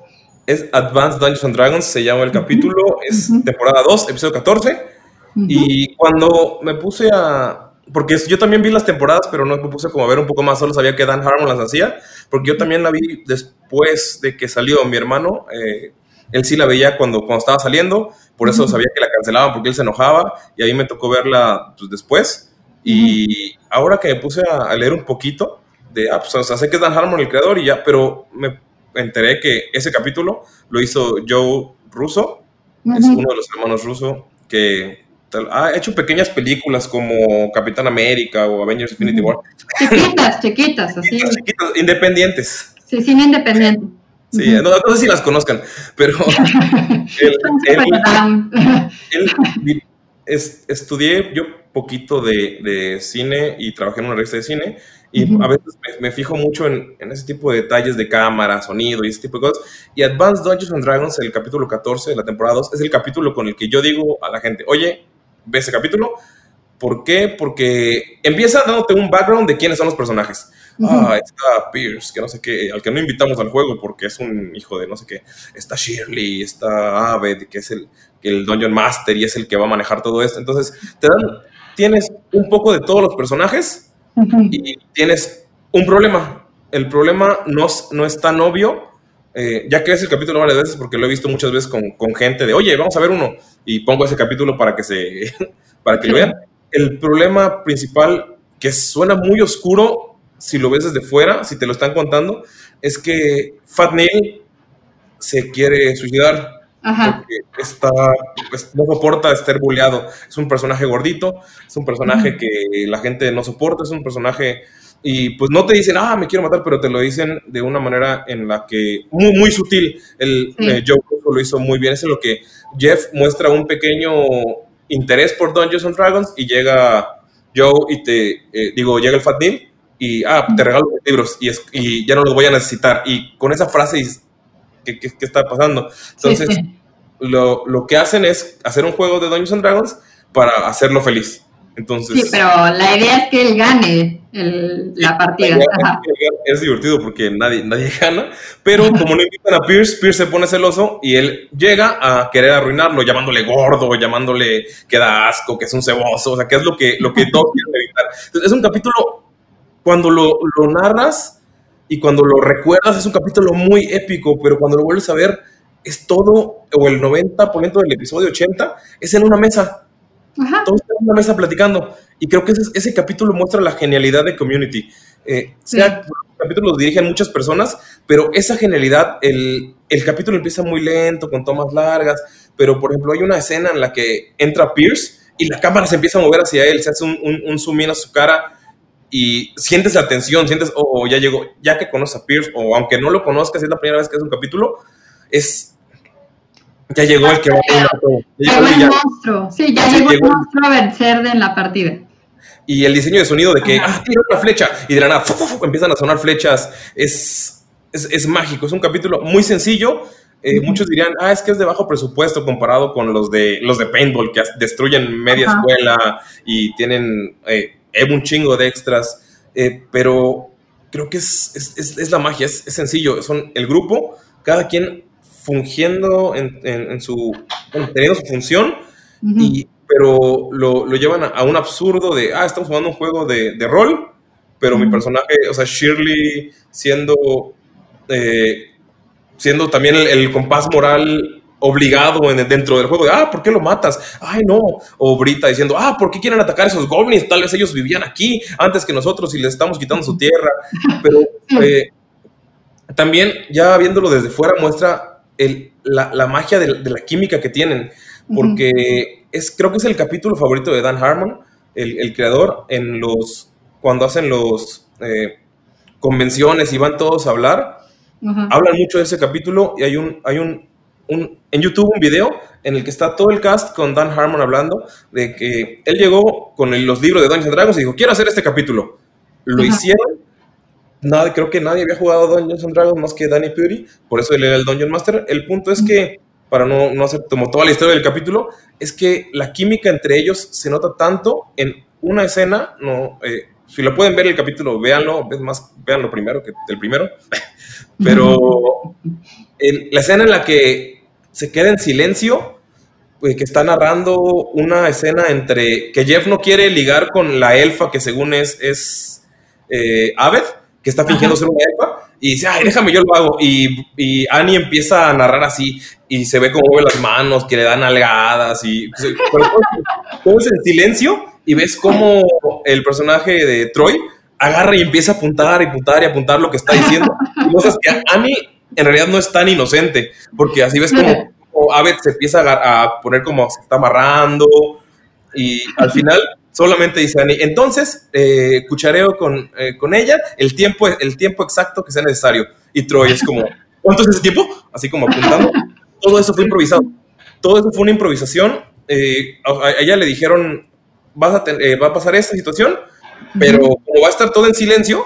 Es Advanced Dungeons and Dragons, se llama el capítulo, es temporada 2, episodio 14. Y cuando me puse a, porque yo también vi las temporadas, pero no me puse como a ver un poco más, solo sabía que Dan Harmon las hacía, porque yo también la vi después de que salió mi hermano, eh, él sí la veía cuando, cuando estaba saliendo, por eso sabía que la cancelaban porque él se enojaba, y ahí me tocó verla pues, después, y ahora que me puse a, leer un poquito, de, ah, pues, o sea, sé que es Dan Harmon el creador y ya, pero me enteré que ese capítulo lo hizo Joe Russo, es uno de los hermanos Russo, que ha hecho pequeñas películas como Capitán América o Avengers Infinity War. Chiquitas, chiquitas, así. Chiquitas, independientes. Sí, cine independiente. Sí, no, sé si las conozcan, pero *laughs* estudié yo poquito de, cine y trabajé en una revista de cine y a veces me, fijo mucho en, en, ese tipo de detalles de cámara, sonido y ese tipo de cosas. Y Advanced Dungeons and Dragons, el capítulo 14 de la temporada 2, es el capítulo con el que yo digo a la gente, oye, ve ese capítulo. ¿Por qué? Porque empieza dándote un background de quiénes son los personajes. Ah, está Pierce, que no sé qué, al que no invitamos al juego porque es un hijo de no sé qué. Está Shirley, está Aved, que es el, el Dungeon Master y es el que va a manejar todo esto. Entonces, te dan, tienes un poco de todos los personajes y tienes un problema. El problema no, no es tan obvio, eh, ya que es el capítulo varias veces porque lo he visto muchas veces con, con, gente de, oye, vamos a ver uno y pongo ese capítulo para que se, *laughs* para que lo vean. El problema principal que suena muy oscuro si lo ves desde fuera, si te lo están contando, es que Fat Neil se quiere suicidar. Porque está, pues, no soporta estar bulleado. Es un personaje gordito, es un personaje que la gente no soporta, es un personaje y pues no te dicen, ah, me quiero matar, pero te lo dicen de una manera en la que, muy, muy sutil, el eh, Joe lo hizo muy bien, es en lo que Jeff muestra un pequeño interés por Dungeons and Dragons y llega Joe y te, eh, digo, llega el Fat Neil y, ah, te regalo los libros y, y, ya no los voy a necesitar. Y con esa frase, ¿qué, qué, está pasando? Entonces, Lo, lo que hacen es hacer un juego de Dungeons and Dragons para hacerlo feliz. Entonces, sí, pero la idea es que él gane la partida. Es, divertido porque nadie, nadie *laughs* gana, pero como no invitan a Pierce, Pierce se pone celoso y él llega a querer arruinarlo, llamándole gordo, llamándole que da asco, que es un ceboso, o sea, que es lo que, lo que todos quieren evitar. Entonces, es un capítulo, cuando lo, lo narras y cuando lo recuerdas, es un capítulo muy épico, pero cuando lo vuelves a ver, es todo, o el 90% del episodio 80, es en una mesa todos están en una mesa platicando. Y creo que ese, ese capítulo muestra la genialidad de Community. Eh, sea, el capítulo lo dirigen muchas personas, pero esa genialidad, el, el, capítulo empieza muy lento, con tomas largas, pero por ejemplo hay una escena en la que entra Pierce y la cámara se empieza a mover hacia él, se hace un, un, zoom in a su cara y sientes la tensión, sientes, oh, oh, ya llegó, ya que conoces a Pierce, o aunque no lo conozcas, es la primera vez que es un capítulo, es, ya llegó el que va a llegó el monstruo. Sí, ya llegó, el monstruo a vencer en la partida. Y el diseño de sonido de que, ah, tira una flecha, y de la nada empiezan a sonar flechas, es, es, es, mágico. Es un capítulo muy sencillo. Eh, muchos dirían, ah, es que es de bajo presupuesto comparado con los de, los de Paintball, que destruyen media escuela y tienen eh, un chingo de extras. Eh, pero creo que es, es, es la magia, es, sencillo. Son el grupo, cada quien fungiendo en, en, su, teniendo su función, y, pero lo, lo, llevan a, un absurdo de, ah, estamos jugando un juego de, de rol, pero mi personaje, o sea, Shirley siendo, eh, siendo también el, compás moral obligado en, dentro del juego, de, ah, ¿por qué lo matas? Ay, no. O Brita diciendo, ah, ¿por qué quieren atacar a esos goblins? Tal vez ellos vivían aquí antes que nosotros y les estamos quitando su tierra. Pero *laughs* eh, también, ya viéndolo desde fuera, muestra la, magia de, la química que tienen, porque es, creo que es el capítulo favorito de Dan Harmon, el, creador, en los, cuando hacen los eh, convenciones y van todos a hablar, hablan mucho de ese capítulo y hay un, hay un, en YouTube un video en el que está todo el cast con Dan Harmon hablando de que él llegó con los libros de Dungeons Dragons y dijo, quiero hacer este capítulo. Lo hicieron nada, creo que nadie había jugado Dungeons and Dragons más que Danny Puri, por eso él era el Dungeon Master. El punto es que para no, no hacer como toda la historia del capítulo, es que la química entre ellos se nota tanto en una escena, no, eh, si lo pueden ver el capítulo, véanlo, es más, véanlo primero que el primero, *laughs* pero la escena en la que se queda en silencio, pues, que está narrando una escena entre que Jeff no quiere ligar con la elfa que según es, es eh, Aved, que está fingiendo ser una elfa, y dice, ay, déjame, yo lo hago. Y, y, Annie empieza a narrar así, y se ve como mueve las manos, que le dan algadas, y pero todo es en silencio, y ves cómo el personaje de Troy agarra y empieza a apuntar y apuntar y apuntar lo que está diciendo. Cosas que Annie en realidad no es tan inocente, porque así ves como, como Abed se empieza a, poner como se está amarrando y al final solamente dice Annie, entonces eh, cuchareo con, eh, con, ella el tiempo, el tiempo exacto que sea necesario. Y Troy es como, ¿cuánto es ese tiempo? Así como apuntando. Todo eso fue improvisado. Todo eso fue una improvisación. Eh, a, ella le dijeron, vas a va a pasar esta situación, pero como va a estar todo en silencio,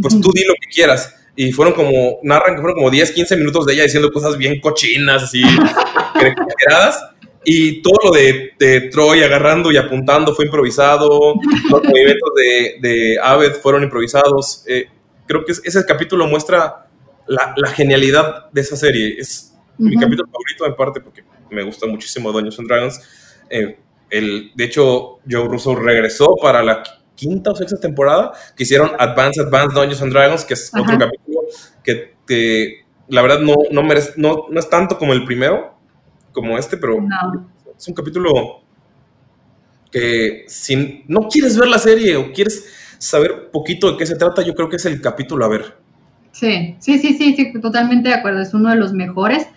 pues tú di lo que quieras. Y fueron como, narran que fueron como 10, 15 minutos de ella diciendo cosas bien cochinas, así, *laughs* exageradas. Y todo lo de, de, Troy agarrando y apuntando fue improvisado. Los movimientos de, de Aved fueron improvisados. Eh, creo que ese capítulo muestra la, la, genialidad de esa serie. Es mi capítulo favorito, en parte porque me gusta muchísimo Dungeons and Dragons. Eh, el, de hecho, Joe Russo regresó para la quinta o sexta temporada, que hicieron Advance Advance Dungeons and Dragons, que es otro capítulo que te, la verdad no, no, merece, no, no, es tanto como el primero, como este, pero es un capítulo que si no quieres ver la serie o quieres saber poquito de qué se trata, yo creo que es el capítulo a ver. Sí, sí, sí, sí, sí, totalmente de acuerdo, es uno de los mejores.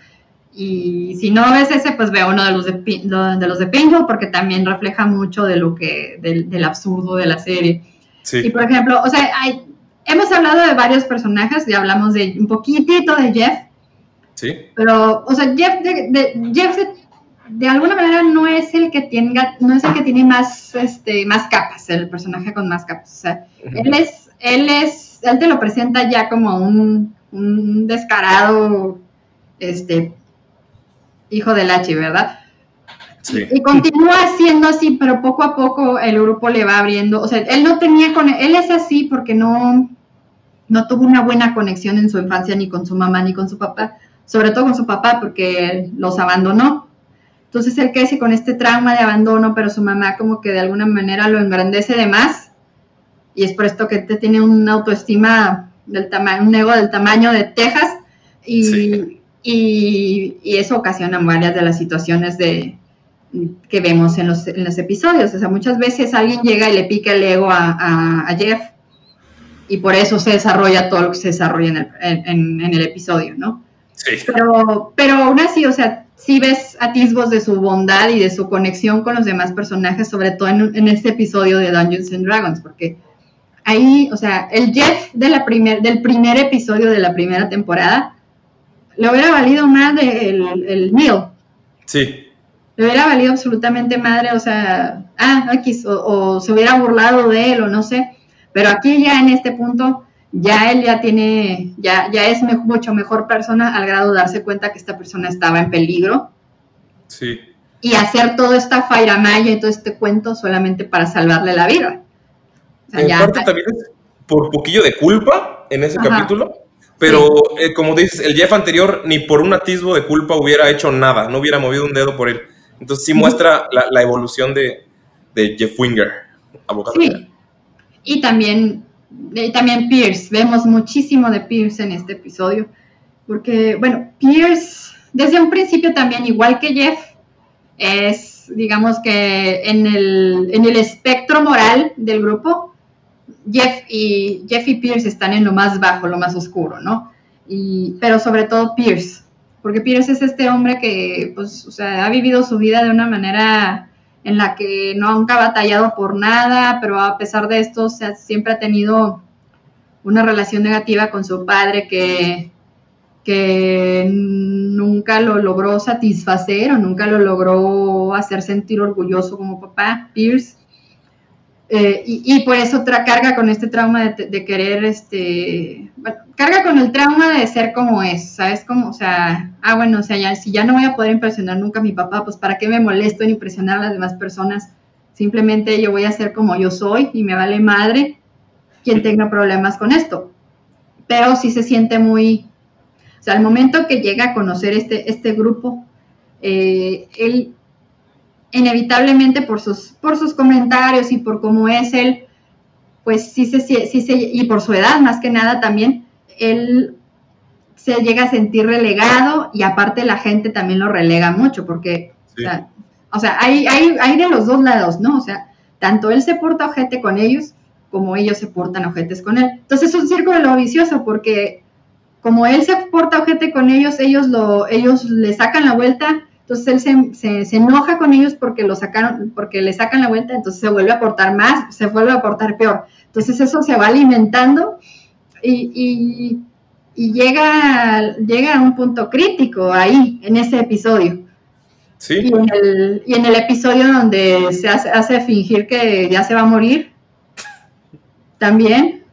Y si no ves ese, pues veo uno de los de, de los de Pingo, porque también refleja mucho de lo que, del, del absurdo de la serie. Sí. Y por ejemplo, o sea, hay, hemos hablado de varios personajes, ya hablamos de un poquitito de Jeff. Sí. Pero, o sea, Jeff, de, de, Jeff de, alguna manera no es el que tenga, no es el que tiene más, este, más capas, el personaje con más capas. O sea, él es, él es, él te lo presenta ya como un, un descarado, este, hijo del H, ¿verdad? Sí. Y continúa siendo así, pero poco a poco el grupo le va abriendo. O sea, él no tenía con él es así porque no, no tuvo una buena conexión en su infancia ni con su mamá ni con su papá, sobre todo con su papá porque los abandonó. Entonces él crece con este trauma de abandono, pero su mamá como que de alguna manera lo engrandece de más. Y es por esto que te tiene una autoestima del tamaño, un ego del tamaño de Texas. Y, sí. Y, eso ocasiona varias de las situaciones de, que vemos en los, en los, episodios. O sea, muchas veces alguien llega y le pica el ego a, a, Jeff y por eso se desarrolla todo lo que se desarrolla en el, en, en el episodio, ¿no? Sí. Pero, pero aún así, o sea, sí ves atisbos de su bondad y de su conexión con los demás personajes, sobre todo en, en este episodio de Dungeons and Dragons, porque ahí, o sea, el Jeff de la primer, del primer episodio de la primera temporada le hubiera valido más el, el Neil. Sí. Le hubiera valido absolutamente madre, o sea, ah, X, o, o, se hubiera burlado de él, o no sé. Pero aquí ya en este punto, ya él ya tiene, ya, ya es mucho mejor persona al grado de darse cuenta que esta persona estaba en peligro. Sí. Y hacer toda esta fairamaya y todo este cuento solamente para salvarle la vida. O sea, en ya, parte también es por poquillo de culpa en ese Ajá. capítulo pero sí. eh, como dices, el Jeff anterior ni por un atisbo de culpa hubiera hecho nada, no hubiera movido un dedo por él. Entonces sí muestra la, la evolución de, de, Jeff Winger, abogado. Sí. Y también, y también Pierce, vemos muchísimo de Pierce en este episodio, porque, bueno, Pierce desde un principio también, igual que Jeff, es, digamos que en el, en el espectro moral del grupo, Jeff y, Jeff y Pierce están en lo más bajo, lo más oscuro, ¿no? Y, pero sobre todo Pierce, porque Pierce es este hombre que, pues, o sea, ha vivido su vida de una manera en la que nunca ha batallado por nada, pero a pesar de esto, o sea, siempre ha tenido una relación negativa con su padre que, que nunca lo logró satisfacer o nunca lo logró hacer sentir orgulloso como papá, Pierce. Eh, y, y, por eso tra carga con este trauma de, querer, este, carga con el trauma de ser como es, ¿sabes? Como, o sea, ah, bueno, o sea, ya, si ya no voy a poder impresionar nunca a mi papá, pues ¿para qué me molesto en impresionar a las demás personas? Simplemente yo voy a ser como yo soy y me vale madre quien tenga problemas con esto. Pero sí se siente muy, o sea, al momento que llega a conocer este, este grupo, eh, él inevitablemente por sus, por sus comentarios y por cómo es él, pues sí se, sí se, y por su edad más que nada también, él se llega a sentir relegado y aparte la gente también lo relega mucho porque, o sea, hay, hay, hay, de los dos lados, ¿no? O sea, tanto él se porta ojete con ellos como ellos se portan ojetes con él. Entonces es un círculo vicioso porque como él se porta ojete con ellos, ellos, lo, ellos le sacan la vuelta, entonces él se, se, enoja con ellos porque lo sacaron, porque le sacan la vuelta, entonces se vuelve a portar más, se vuelve a portar peor. Entonces eso se va alimentando y, llega, llega a un punto crítico ahí, en ese episodio. Sí. Y en el, y en el episodio donde se hace, fingir que ya se va a morir, también.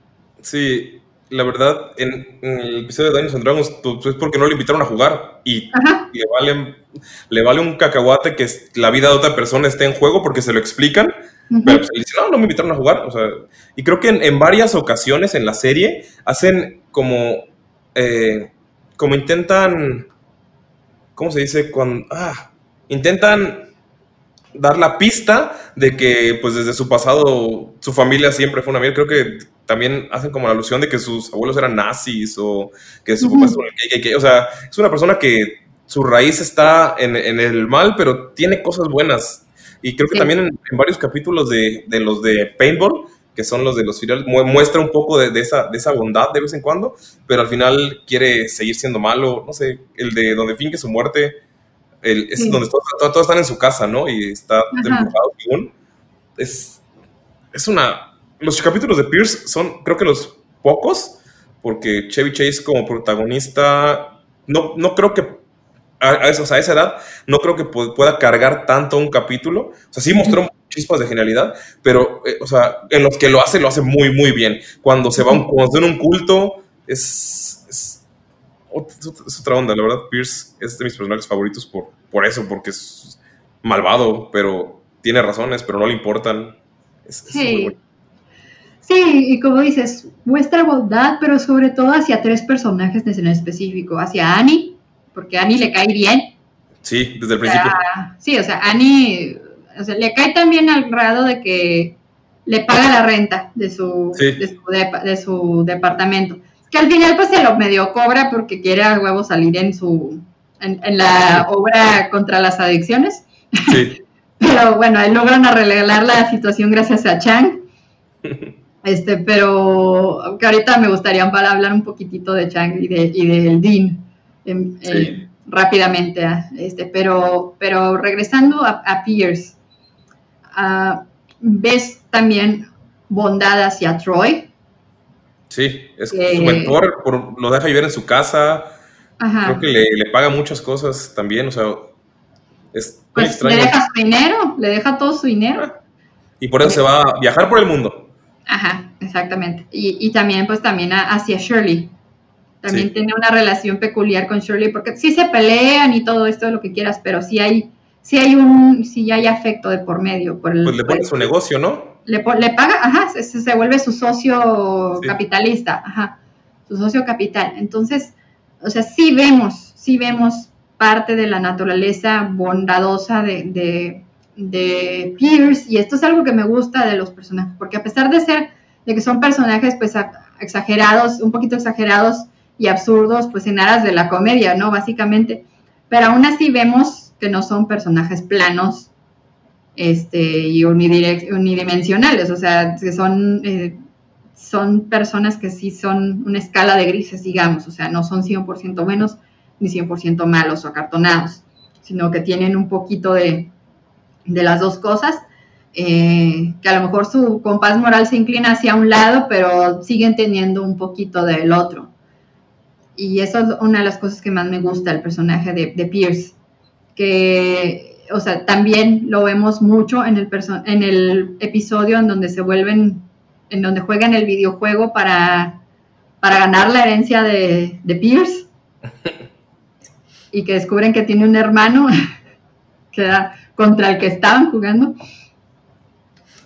Sí, la verdad, en, el episodio de Dungeons and Dragons, pues, es porque no le invitaron a jugar y le vale, le vale un cacahuate que la vida de otra persona esté en juego porque se lo explican pero pues, él dice, no, no me invitaron a jugar. O sea, y creo que en, varias ocasiones en la serie hacen como, eh, como intentan, ¿cómo se dice? Cuando, ah, intentan dar la pista de que pues desde su pasado su familia siempre fue una mierda. Creo que también hacen como la alusión de que sus abuelos eran nazis o que su papá estuvo en el KKK. O sea, es una persona que su raíz está en, en, el mal, pero tiene cosas buenas. Y creo que también en, varios capítulos de, de, los de Paintball, que son los de los finales, muestra un poco de, de, esa, de esa bondad de vez en cuando, pero al final quiere seguir siendo malo. No sé, el de donde finge su muerte, el, es donde todos, están en su casa, ¿no? Y está empujado Es, es una. Los capítulos de Pierce son, creo que los pocos, porque Chevy Chase como protagonista, no, no creo que a, a, esa edad, no creo que pueda cargar tanto un capítulo. O sea, sí mostró chispas de genialidad, pero, eh, o sea, en los que lo hace, lo hace muy, muy bien. Cuando se va un, cuando en un culto, es, es, otra onda. La verdad, Pierce es de mis personajes favoritos por, por eso, porque es malvado, pero tiene razones, pero no le importan. sí. Sí, y como dices, muestra bondad, pero sobre todo hacia tres personajes en específico, hacia Annie, porque a Annie le cae bien. Sí, desde el principio. sí, o sea, Annie o sea, le cae también al grado de que le paga la renta de su, de, su departamento. Que al final pues se lo medio cobra porque quiere a huevo salir en su en, la obra contra las adicciones. Sí. *laughs* pero bueno, logran arreglar la situación gracias a Chang. *laughs* Este, pero que ahorita me gustaría hablar un poquitito de Chang y, de, y del Dean. Em, eh, rápidamente. Ah, este, pero, pero regresando a, Pierce, ah, ¿ves también bondad hacia Troy? Sí, es su mentor, lo deja vivir en su casa. Creo que le, paga muchas cosas también, o sea, es pues extraño. Le deja su dinero, le deja todo su dinero. Y por eso se va a viajar por el mundo. Ajá, exactamente. Y, y también, pues también hacia Shirley. También tiene una relación peculiar con Shirley, porque sí se pelean y todo esto, lo que quieras, pero sí hay, sí hay un, sí hay afecto de por medio. Por pues le pone su negocio, ¿no? Le, le paga, ajá, se, se, vuelve su socio capitalista, ajá, su socio capital. Entonces, o sea, sí vemos, sí vemos parte de la naturaleza bondadosa de, de, de Pierce, y esto es algo que me gusta de los personajes, porque a pesar de ser, de que son personajes pues exagerados, un poquito exagerados, y absurdos, pues en aras de la comedia, ¿no? Básicamente. Pero aún así vemos que no son personajes planos este, y unidimensionales, o sea, que son, eh, son personas que sí son una escala de grises, digamos, o sea, no son 100% buenos ni 100% malos o acartonados, sino que tienen un poquito de, de las dos cosas. Eh, que a lo mejor su compás moral se inclina hacia un lado, pero siguen teniendo un poquito del otro y eso es una de las cosas que más me gusta el personaje de, de Pierce, que, o sea, también lo vemos mucho en el, en el episodio en donde se vuelven, en donde juegan el videojuego para, para ganar la herencia de, de Pierce *laughs* y que descubren que tiene un hermano *laughs* que era contra el que estaban jugando.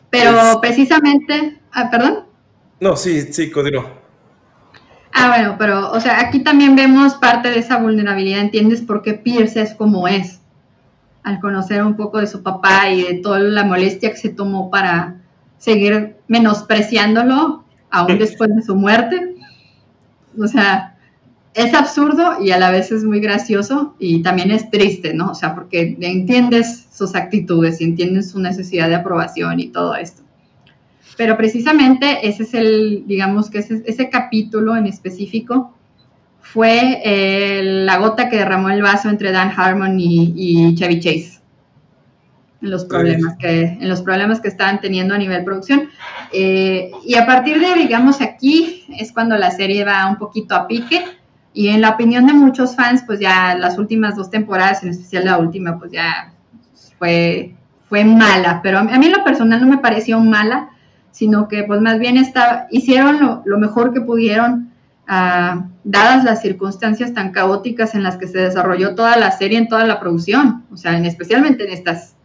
Pero precisamente, ah, perdón. No, sí, sí, continúa. Ah, bueno, pero, o sea, aquí también vemos parte de esa vulnerabilidad, ¿entiendes? Porque Pierce es como es, al conocer un poco de su papá y de toda la molestia que se tomó para seguir menospreciándolo, aún después de su muerte. O sea, es absurdo y a la vez es muy gracioso y también es triste, ¿no? O sea, porque entiendes sus actitudes y entiendes su necesidad de aprobación y todo esto. Pero precisamente ese es el, digamos que ese, ese capítulo en específico fue eh, la gota que derramó el vaso entre Dan Harmon y, Chevy Chase. En los problemas que, en los problemas que estaban teniendo a nivel producción. Eh, y a partir de, digamos, aquí es cuando la serie va un poquito a pique y en la opinión de muchos fans, pues ya las últimas dos temporadas, en especial la última, pues ya fue, fue mala. Pero a mí en lo personal no me pareció mala, sino que pues más bien está, hicieron lo, mejor que pudieron, ah, dadas las circunstancias tan caóticas en las que se desarrolló toda la serie, en toda la producción. O sea, en, especialmente en estas,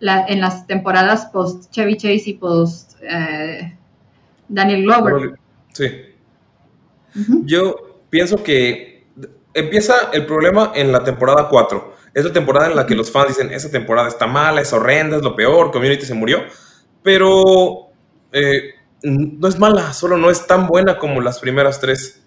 en las temporadas post Chevy Chase y post eh, Daniel Glover. Sí. Yo pienso que empieza el problema en la temporada 4. Es la temporada en la que los fans dicen, esa temporada está mala, es horrenda, es lo peor, Community se murió. Pero eh, no es mala, solo no es tan buena como las primeras tres.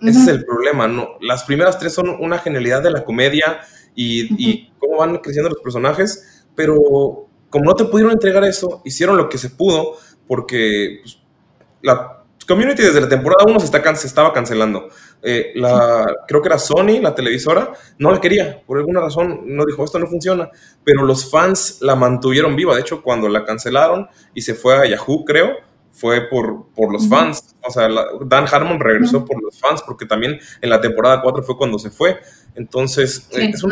Ese es el problema, ¿no? Las primeras tres son una genialidad de la comedia y, cómo van creciendo los personajes, pero como no te pudieron entregar eso, hicieron lo que se pudo porque pues, la Community desde la temporada 1 se, está, se estaba cancelando. Eh, la, creo que era Sony, la televisora, no la quería. Por alguna razón no dijo, esto no funciona. Pero los fans la mantuvieron viva. De hecho, cuando la cancelaron y se fue a Yahoo, creo, fue por, por los fans. O sea, Dan Harmon regresó por los fans, porque también en la temporada 4 fue cuando se fue. Entonces, sí, eh, es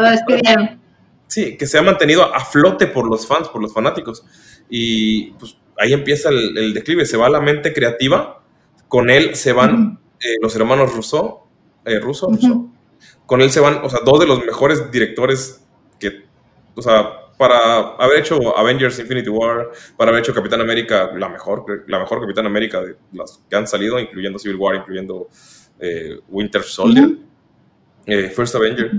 Sí, que se ha mantenido a flote por los fans, por los fanáticos. Y pues ahí empieza el, el declive. Se va la mente creativa con él se van eh, los hermanos Russo, eh, Russo, Con él se van, o sea, dos de los mejores directores que, o sea, para haber hecho Avengers Infinity War, para haber hecho Capitán América, la mejor, la mejor Capitán América de las que han salido, incluyendo Civil War, incluyendo eh, Winter Soldier, First Avenger.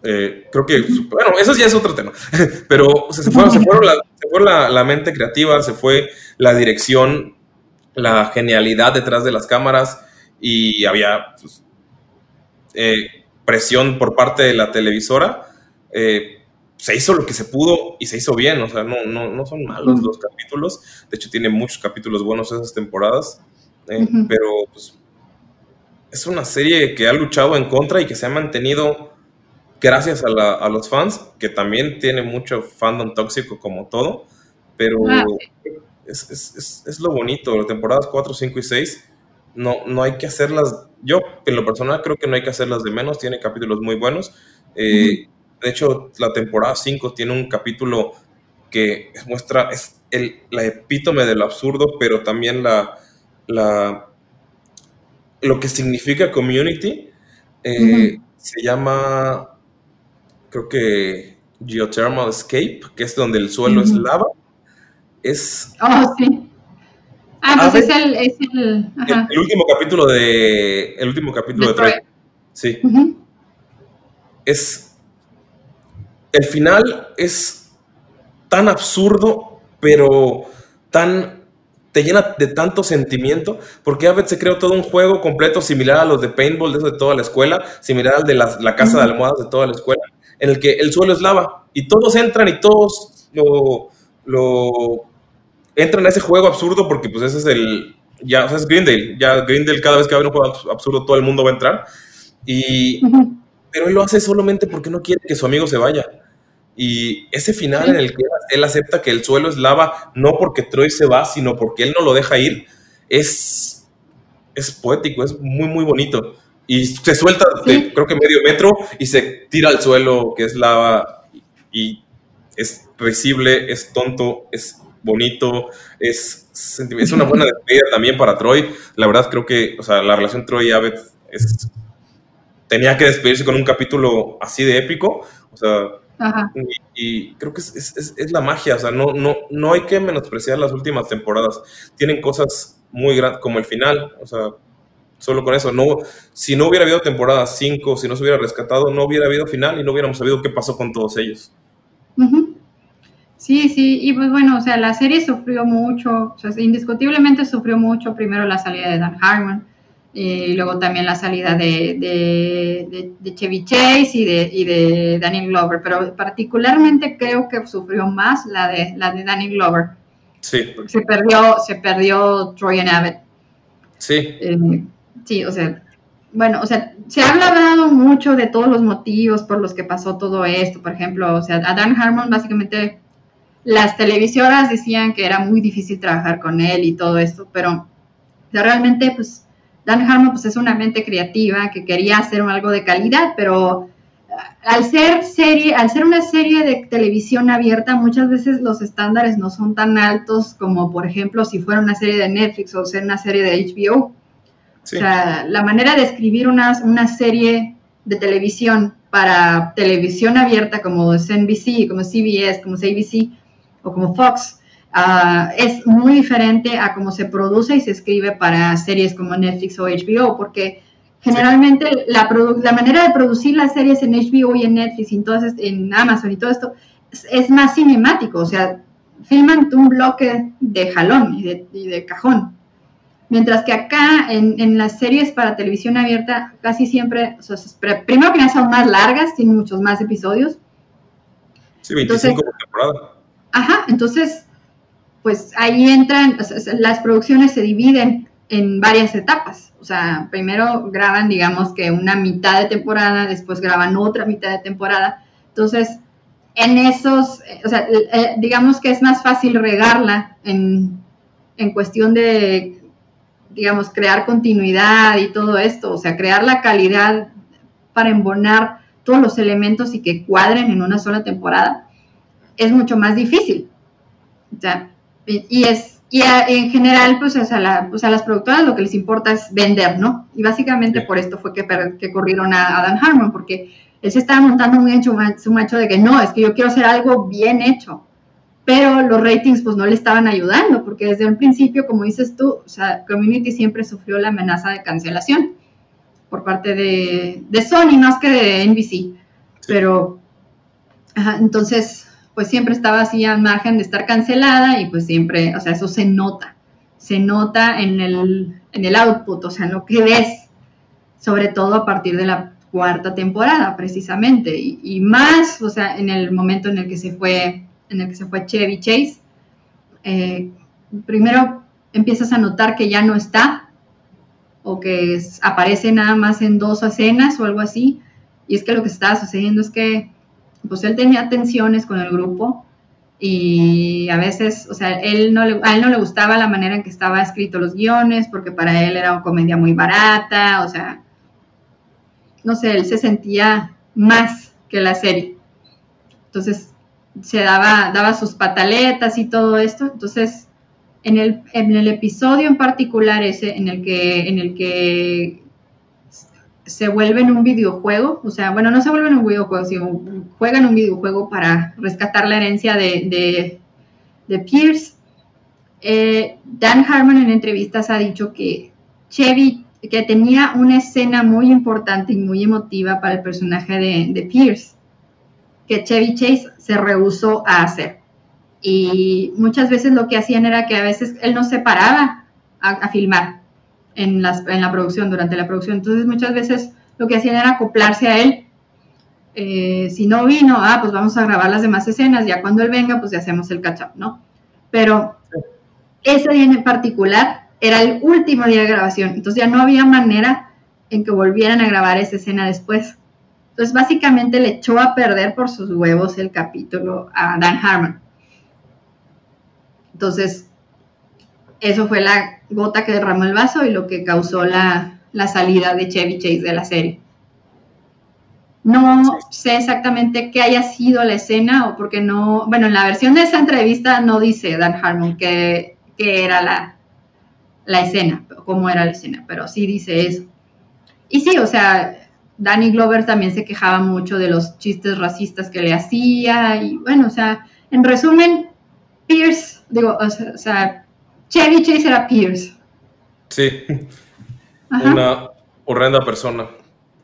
creo que, bueno, eso ya es otro tema, *laughs* pero se, fue, se, fueron la, se fue la, mente creativa, se fue la dirección la genialidad detrás de las cámaras y había pues, eh, presión por parte de la televisora. Eh, se hizo lo que se pudo y se hizo bien, o sea, no, no, son malos los capítulos, de hecho tiene muchos capítulos buenos esas temporadas, eh, pero pues, es una serie que ha luchado en contra y que se ha mantenido gracias a, los fans, que también tiene mucho fandom tóxico como todo, pero ah, es, lo bonito, las temporadas 4, 5 y 6, no, no hay que hacerlas, yo en lo personal creo que no hay que hacerlas de menos, tiene capítulos muy buenos. Eh, de hecho, la temporada 5 tiene un capítulo que muestra, es el, la epítome del absurdo, pero también la, la lo que significa community. Eh, se llama, creo que Geothermal Escape, que es donde el suelo es lava es... Oh, sí. Ah, pues es el... Es el, el, último capítulo de... El último capítulo de Troy. Sí. Es... El final es tan absurdo, pero tan... Te llena de tanto sentimiento, porque a veces se creó todo un juego completo similar a los de Paintball de, eso de toda la escuela, similar al de la, casa de almohadas de toda la escuela, en el que el suelo es lava y todos entran y todos lo, lo entran a ese juego absurdo porque pues ese es el, ya, o sea, es Grindel, ya Grindel cada vez que abre un juego absurdo todo el mundo va a entrar, y, pero él lo hace solamente porque no quiere que su amigo se vaya. Y ese final en el que él acepta que el suelo es lava, no porque Troy se va, sino porque él no lo deja ir, es, es poético, es muy, muy bonito. Y se suelta de, creo que medio metro y se tira al suelo, que es lava, y es risible, es tonto, es bonito, es, es una buena despedida también para Troy. La verdad creo que, o sea, la relación Troy y Abed es, tenía que despedirse con un capítulo así de épico, o sea, Y, creo que es, es, la magia, o sea, no, no, no hay que menospreciar las últimas temporadas. Tienen cosas muy grandes, como el final, o sea, solo con eso. No, si no hubiera habido temporada 5, si no se hubiera rescatado, no hubiera habido final y no hubiéramos sabido qué pasó con todos ellos. Sí, sí, y pues bueno, o sea, la serie sufrió mucho, o sea, indiscutiblemente sufrió mucho primero la salida de Dan Harmon y luego también la salida de, de, Chevy Chase y de, y de Danny Glover, pero particularmente creo que sufrió más la de, la de Danny Glover. Sí. se perdió, se perdió Troy and Abbott. Sí. Eh, sí, o sea, bueno, o sea, se ha hablado mucho de todos los motivos por los que pasó todo esto. Por ejemplo, o sea, a Dan Harmon básicamente las televisoras decían que era muy difícil trabajar con él y todo esto, pero realmente, pues, Dan Harmon pues, es una mente creativa que quería hacer algo de calidad, pero al ser serie, al ser una serie de televisión abierta, muchas veces los estándares no son tan altos como, por ejemplo, si fuera una serie de Netflix o ser una serie de HBO. O sea, la manera de escribir una, una serie de televisión para televisión abierta como es NBC, como CBS, como ABC o como Fox, uh, es muy diferente a cómo se produce y se escribe para series como Netflix o HBO, porque generalmente la, la, manera de producir las series en HBO y en Netflix y entonces en Amazon y todo esto es, más cinemático, o sea, filman un bloque de jalón y de, y de cajón. Mientras que acá en, en, las series para televisión abierta casi siempre, o sea, primero que nada son más largas, tienen muchos más episodios. Sí, 25 temporadas. Ajá, entonces, pues ahí entran, las producciones se dividen en varias etapas. O sea, primero graban, digamos que una mitad de temporada, después graban otra mitad de temporada. Entonces, en esos, o sea, eh, digamos que es más fácil regarla en, en cuestión de digamos, crear continuidad y todo esto, o sea, crear la calidad para embonar todos los elementos y que cuadren en una sola temporada, es mucho más difícil. O sea, y es y en general, pues, a las productoras lo que les importa es vender, ¿no? Y básicamente por esto fue que, que corrieron a, Dan Harmon, porque él se estaba montando muy hecho su macho de que no, es que yo quiero hacer algo bien hecho pero los ratings pues no le estaban ayudando, porque desde un principio, como dices tú, o sea, Community siempre sufrió la amenaza de cancelación por parte de, de Sony más que de NBC, pero entonces pues siempre estaba así al margen de estar cancelada y pues siempre, o sea, eso se nota, se nota en el, en el output, o sea, en lo que ves, sobre todo a partir de la cuarta temporada precisamente, y, y más, o sea, en el momento en el que se fue en el que se fue Chevy Chase, eh, primero empiezas a notar que ya no está o que aparece nada más en dos escenas o algo así. Y es que lo que estaba sucediendo es que pues él tenía tensiones con el grupo y a veces, o sea, él no a él no le gustaba la manera en que estaba escrito los guiones porque para él era una comedia muy barata, o sea, no sé, él se sentía más que la serie. Entonces, se daba, daba sus pataletas y todo esto. Entonces, en el, en el episodio en particular ese, en el que, en el que se vuelve en un videojuego, o sea, bueno, no se vuelve en un videojuego, sino juegan un videojuego para rescatar la herencia de, de, Pierce. Eh, Dan Harmon en entrevistas ha dicho que Chevy, que tenía una escena muy importante y muy emotiva para el personaje de, de Pierce que Chevy Chase se rehusó a hacer. Y muchas veces lo que hacían era que a veces él no se paraba a, filmar en, en la producción, durante la producción. Entonces muchas veces lo que hacían era acoplarse a él. Eh, si no vino, ah, pues vamos a grabar las demás escenas, ya cuando él venga, pues ya hacemos el catch-up, ¿no? Pero ese día en particular era el último día de grabación, entonces ya no había manera en que volvieran a grabar esa escena después. Entonces, básicamente le echó a perder por sus huevos el capítulo a Dan Harmon. Entonces, eso fue la gota que derramó el vaso y lo que causó la, salida de Chevy Chase de la serie. No sé exactamente qué haya sido la escena o porque no, bueno, en la versión de esa entrevista no dice Dan Harmon que, era la, la escena, cómo era la escena, pero sí dice eso. Y sí, o sea, Danny Glover también se quejaba mucho de los chistes racistas que le hacía y bueno, o sea, en resumen, Pierce, digo, o sea, Chevy Chase era Pierce. Sí, una horrenda persona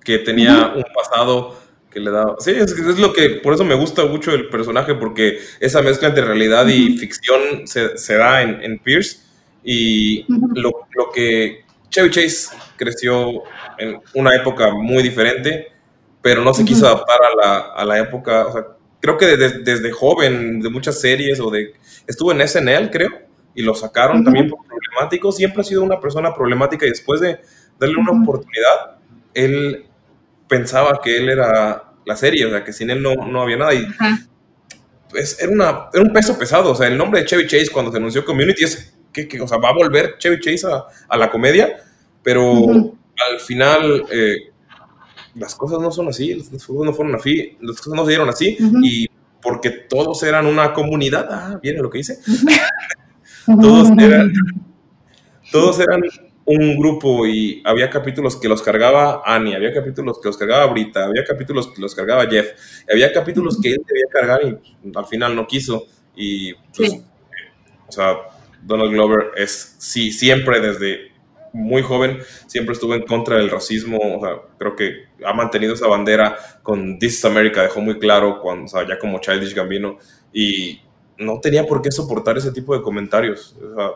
que tenía un pasado que le daba... Sí, es, lo que, por eso me gusta mucho el personaje, porque esa mezcla entre realidad y ficción se, da en, Pierce y lo, lo que Chevy Chase creció en una época muy diferente, pero no se quiso adaptar a la, a la época, o sea, creo que desde, desde, joven, de muchas series o de... Estuvo en SNL, creo, y lo sacaron también por problemático. Siempre ha sido una persona problemática y después de darle una oportunidad, él pensaba que él era la serie, o sea, que sin él no, no había nada. Y pues era, una, era un peso pesado, o sea, el nombre de Chevy Chase cuando se anunció Community es que, que o sea, va a volver Chevy Chase a, a la comedia, pero al final eh, las cosas no son así, las cosas no fueron así, las cosas no se dieron así y porque todos eran una comunidad, ah, viene lo que dice, *laughs* todos eran, todos eran un grupo y había capítulos que los cargaba Annie, había capítulos que los cargaba Brita, había capítulos que los cargaba Jeff, había capítulos que él debía cargar y al final no quiso. Y pues, o sea, Donald Glover es sí siempre desde muy joven, siempre estuvo en contra del racismo, o sea, creo que ha mantenido esa bandera con This is America, dejó muy claro cuando, o sea, ya como Childish Gambino, y no tenía por qué soportar ese tipo de comentarios. O sea,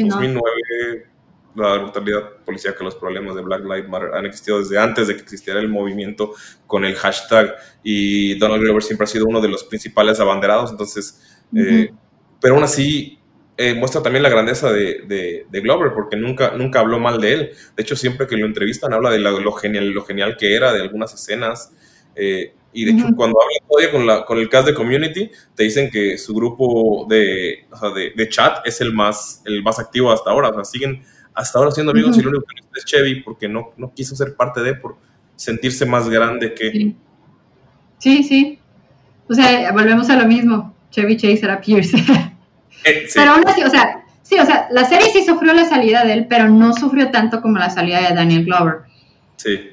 en 2009, la brutalidad policíaca, los problemas de Black Lives Matter han existido desde antes de que existiera el movimiento con el hashtag, y Donald Glover siempre ha sido uno de los principales abanderados, entonces, eh, pero aún así eh, muestra también la grandeza de, Glover, porque nunca, nunca habló mal de él. De hecho, siempre que lo entrevistan, habla de lo, genial, lo genial que era, de algunas escenas. Eh, y de hecho, cuando habla todavía con, la, con el cast de Community, te dicen que su grupo de, de, chat es el más, el más activo hasta ahora. O sea, siguen hasta ahora siendo amigos y lo único que es Chevy porque no, no quiso ser parte de, por sentirse más grande que... Sí. sí, sí. O sea, volvemos a lo mismo. Chevy Chase era Pierce. Eh, *laughs* pero aún así, o sea, sí, o sea, la serie sí sufrió la salida de él, pero no sufrió tanto como la salida de Daniel Glover. Sí.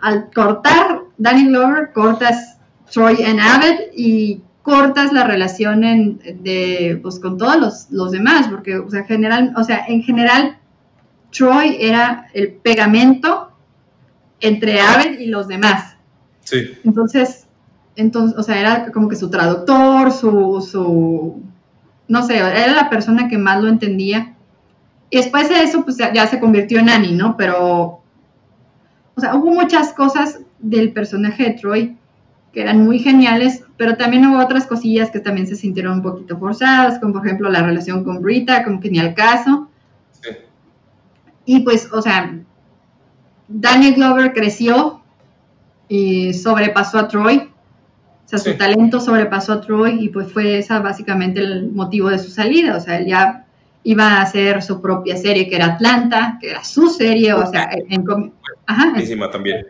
Al cortar Daniel Glover, cortas Troy and Abbott y cortas la relación en, de, pues, con todos los, demás, porque, o sea, general, o sea, en general, Troy era el pegamento entre Abbott y los demás. Sí. Entonces, entonces, o sea, era como que su traductor, su, su no sé, era la persona que más lo entendía. Y después de eso, pues ya, se convirtió en Annie, ¿no? Pero, o sea, hubo muchas cosas del personaje de Troy que eran muy geniales, pero también hubo otras cosillas que también se sintieron un poquito forzadas, como por ejemplo la relación con Brita, como que ni al caso. Sí. Y pues, o sea, Daniel Glover creció y sobrepasó a Troy sea, su talento sobrepasó a Troy y pues fue esa básicamente el motivo de su salida. O sea, él ya iba a hacer su propia serie que era Atlanta, que era su serie, o sea, en... Ajá, también.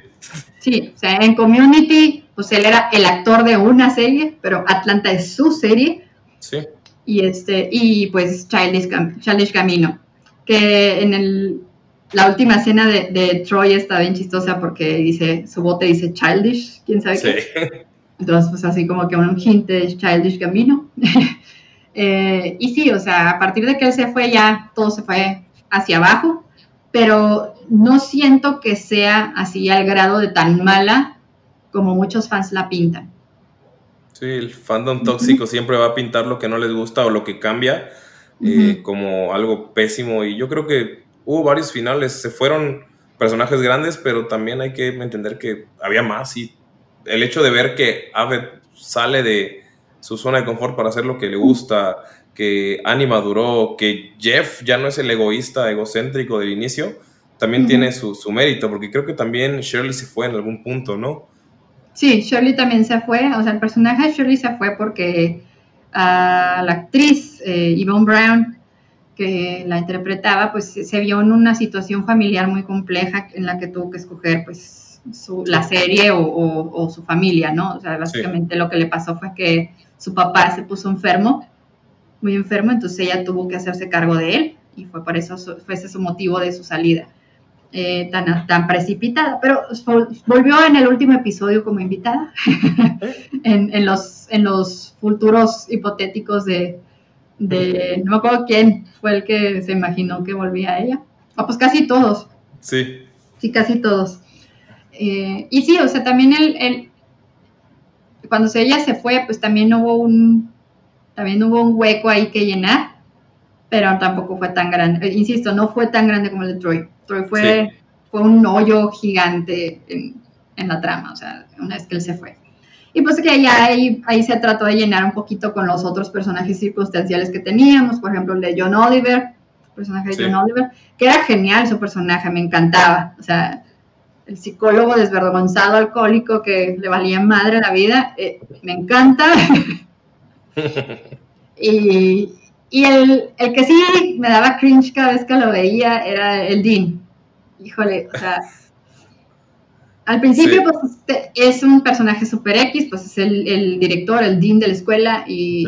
Sí, o sea, en Community, pues él era el actor de una serie, pero Atlanta es su serie. Sí. Y, este, y pues Childish, Camino, que en el, la última escena de, Troy está bien chistosa porque dice, su bote dice Childish, quién sabe qué. *laughs* Entonces, pues así como que un hint de Childish Gambino. *laughs* eh, y sí, o sea, a partir de que él se fue ya todo se fue hacia abajo, pero no siento que sea así al grado de tan mala como muchos fans la pintan. Sí, el fandom tóxico siempre va a pintar lo que no les gusta o lo que cambia eh, como algo pésimo. Y yo creo que hubo varios finales, se fueron personajes grandes, pero también hay que entender que había más y el hecho de ver que Aved sale de su zona de confort para hacer lo que le gusta, que Annie maduró, que Jeff ya no es el egoísta egocéntrico del inicio, también tiene su, mérito, porque creo que también Shirley se fue en algún punto, ¿no? Sí, Shirley también se fue, o sea, el personaje de Shirley se fue porque la actriz eh, Yvonne Brown, que la interpretaba, pues se vio en una situación familiar muy compleja en la que tuvo que escoger, pues, la serie o, su familia, ¿no? O sea, básicamente lo que le pasó fue que su papá se puso enfermo, muy enfermo, entonces ella tuvo que hacerse cargo de él y fue por eso, fue ese su motivo de su salida. Eh, tan, tan precipitada, pero volvió en el último episodio como invitada *laughs* en, los, en los futuros hipotéticos de, de, no me acuerdo quién fue el que se imaginó que volvía a ella. Ah, pues casi todos. Sí. Sí, casi todos. Eh, y sí, o sea, también el, cuando ella se fue, pues también hubo un, también hubo un hueco ahí que llenar, pero tampoco fue tan grande. Eh, insisto, no fue tan grande como el de Troy. Troy fue, fue un hoyo gigante en, en, la trama, o sea, una vez que él se fue. Y pues que ya ahí, ahí se trató de llenar un poquito con los otros personajes circunstanciales que teníamos, por ejemplo, el de John Oliver, el personaje de John Oliver, que era genial su personaje, me encantaba, o sea, el psicólogo desvergonzado, alcohólico, que le valía madre la vida, eh, me encanta. *laughs* y, y el, el, que sí me daba cringe cada vez que lo veía era el Dean. Híjole, o sea, al principio, pues este, es un personaje super X, pues es el, director, el dean de la escuela y,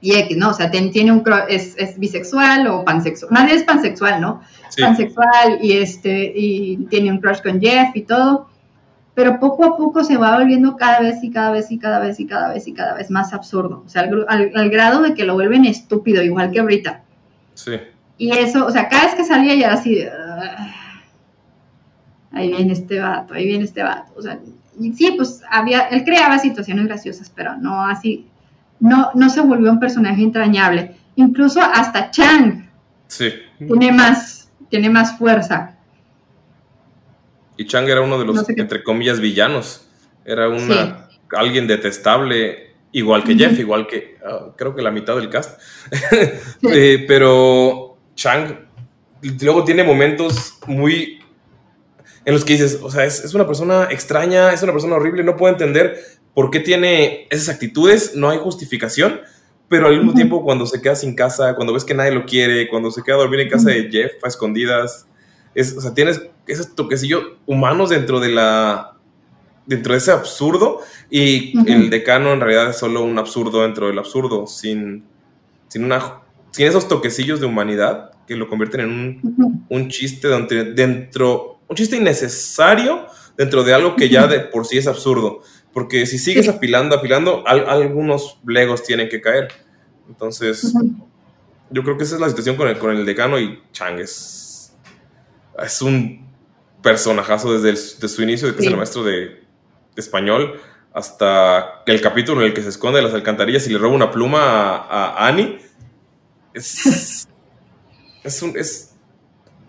y X, ¿no? O sea, tiene un es, es, bisexual o pansexual. Nadie es pansexual, ¿no? Pansexual y este y tiene un crush con Jeff y todo. Pero poco a poco se va volviendo cada vez y cada vez y cada vez y cada vez y cada vez más absurdo. O sea, al, grado de que lo vuelven estúpido, igual que Brita. Sí. Y eso, o sea, cada vez que salía ya así ahí viene este vato, ahí viene este vato. O sea, sí, pues había, él creaba situaciones graciosas, pero no así, no, no se volvió un personaje entrañable. Incluso hasta Chang sí. tiene más, tiene más fuerza. Y Chang era uno de los, entre comillas, villanos. Era una, alguien detestable, igual que Jeff, igual que ah, creo que la mitad del cast. *laughs* Eh, pero Chang luego tiene momentos muy en los que dices, o sea, es, una persona extraña, es una persona horrible, no puedo entender por qué tiene esas actitudes, no hay justificación, pero al mismo tiempo cuando se queda sin casa, cuando ves que nadie lo quiere, cuando se queda a dormir en casa de Jeff a escondidas, es, o sea, tienes esos toquecillos humanos dentro de la dentro de ese absurdo y el decano en realidad es solo un absurdo dentro del absurdo, sin, sin, una, sin esos toquecillos de humanidad que lo convierten en un, un chiste dentro un chiste innecesario dentro de algo que ya de por sí es absurdo. Porque si sigues apilando, apilando, algunos legos tienen que caer. Entonces, yo creo que esa es la situación con el, con el decano y Chang es, un personajazo desde, su inicio, de que es el maestro de, español, hasta el capítulo en el que se esconde en las alcantarillas y le roba una pluma a, Annie. Es, *laughs* es, un, es.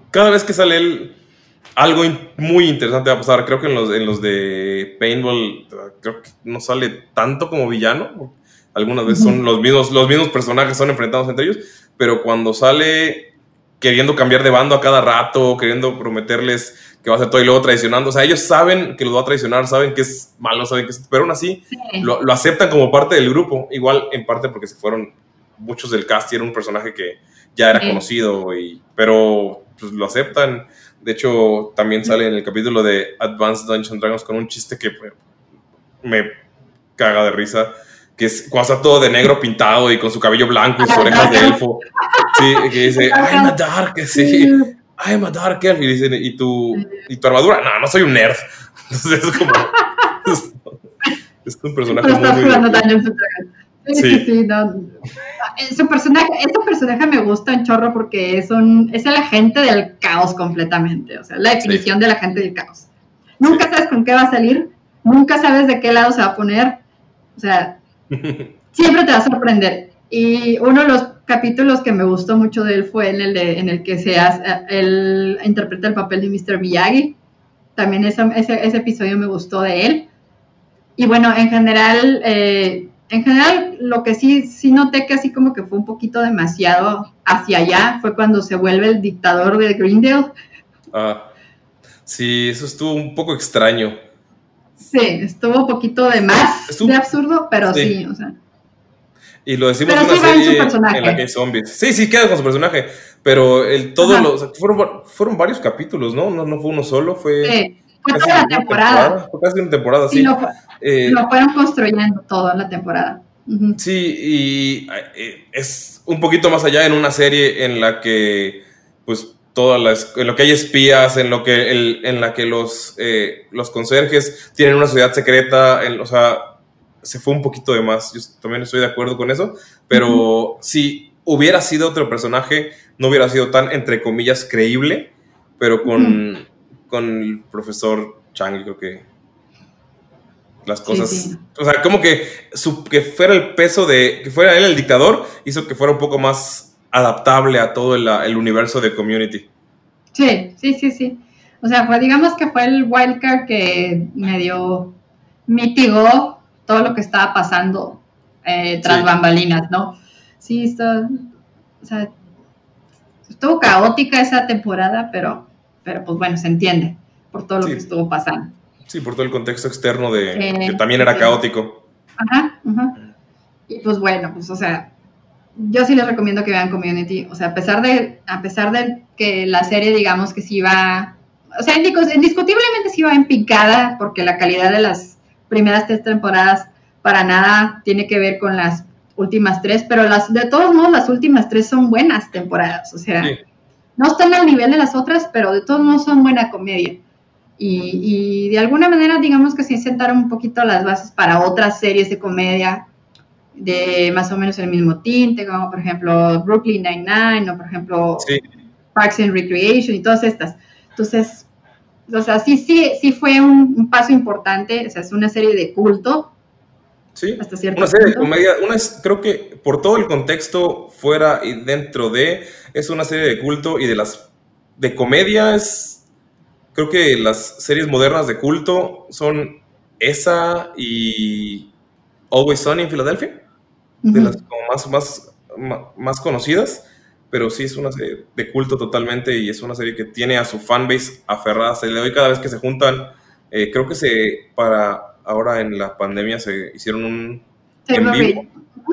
Cada vez que sale él, algo muy interesante va a pasar. Creo que en los, en los de Paintball, creo que no sale tanto como villano. Algunas veces son los mismos, los mismos personajes son enfrentados entre ellos, pero cuando sale queriendo cambiar de bando a cada rato, queriendo prometerles que va a hacer todo y luego traicionando, o sea, ellos saben que los va a traicionar, saben que es malo, saben que es, pero aún así lo, lo, aceptan como parte del grupo, igual en parte porque se fueron muchos del cast y era un personaje que ya era conocido, y, pero pues, lo aceptan. De hecho, también sale en el capítulo de Advanced Dungeons Dragons con un chiste que me caga de risa, que es cuando está todo de negro pintado y con su cabello blanco y sus orejas de elfo. Sí, que dice, I'm a dark, sí, I'm a dark elf. Y dice, ¿y tu, ¿y tu armadura? No, no soy un nerd. *laughs* Entonces es como... *laughs* Es, un personaje muy... muy Sí, sí, no. Su personaje, ese personaje me gusta en chorro porque es un, es el agente del caos completamente, o sea, la definición del agente del caos. Nunca sabes con qué va a salir, nunca sabes de qué lado se va a poner, o sea, *laughs* siempre te va a sorprender. Y uno de los capítulos que me gustó mucho de él fue en el, de, en el que se hace, él interpreta el papel de Mr. Miyagi. También ese, ese, ese episodio me gustó de él. Y bueno, en general, eh, en general, lo que sí, sí noté que así como que fue un poquito demasiado hacia allá fue cuando se vuelve el dictador de Greendale. Ah, sí, eso estuvo un poco extraño. Sí, estuvo un poquito de más de absurdo, pero sí. o sea. Y lo decimos en una serie en, la que hay zombies. Sí, sí, queda con su personaje. Pero el todo lo, fueron, fueron varios capítulos, ¿no? ¿no? No fue uno solo, fue. fue toda la temporada. Fue casi una temporada, sí. Eh, lo, fueron construyendo toda la temporada. Sí, y eh, es un poquito más allá en una serie en la que, pues, todas las, en lo que hay espías, en lo que, el, en la que los, eh, los conserjes tienen una sociedad secreta, en, o sea, se fue un poquito de más. Yo también estoy de acuerdo con eso, pero si hubiera sido otro personaje, no hubiera sido tan, entre comillas, creíble, pero con, con el profesor Chang, creo que las cosas, o sea, como que, su, que fuera el peso de, que fuera él el dictador, hizo que fuera un poco más adaptable a todo el, el universo de Community. Sí, sí, sí, sí. O sea, fue, digamos que fue el wildcard que medio mitigó todo lo que estaba pasando eh, tras bambalinas, ¿no? Sí, esto, o sea, estuvo caótica esa temporada, pero, pero pues bueno, se entiende por todo lo que estuvo pasando. Sí, por todo el contexto externo de eh, que también era caótico. Ajá, ajá. Y pues bueno, pues o sea, yo sí les recomiendo que vean Community. O sea, a pesar de, a pesar de que la serie, digamos que sí iba, o sea, indiscutiblemente sí iba en picada, porque la calidad de las primeras tres temporadas para nada tiene que ver con las últimas tres, pero las de todos modos las últimas tres son buenas temporadas, o sea, no están al nivel de las otras, pero de todos modos son buena comedia. Y, de alguna manera, digamos que sí sentaron un poquito las bases para otras series de comedia de más o menos el mismo tinte, como por ejemplo Brooklyn Nine-Nine o por ejemplo Parks and Recreation y todas estas. Entonces, o sea, sí, sí, sí fue un, paso importante, o sea, es una serie de culto. Sí, hasta cierto una serie de comedia, una es, creo que por todo el contexto fuera y dentro de, es una serie de culto y de las, de comedia es, creo que las series modernas de culto son esa y Always Sunny en Filadelfia, de las como más, más, más conocidas pero sí es una serie de culto totalmente y es una serie que tiene a su fanbase aferrada. Se le doy cada vez que se juntan. Eh, creo que se, para ahora en la pandemia se hicieron un en vivo.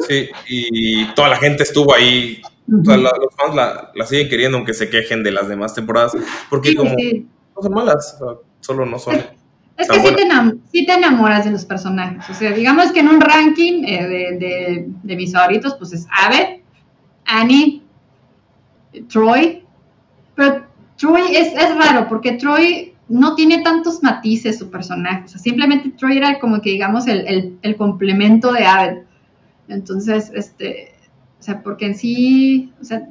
Sí, y toda la gente estuvo ahí. los fans la, siguen queriendo, aunque se quejen de las demás temporadas, porque como no son malas, solo no son. Es que sí te, enamoras de los personajes. O sea, digamos que en un ranking eh, de, de, de, mis favoritos, pues es Abed, Annie, Troy, pero Troy es, raro porque Troy no tiene tantos matices su personaje, o sea, simplemente Troy era como que digamos el, complemento de Abed. Entonces, este, o sea, porque en sí, o sea,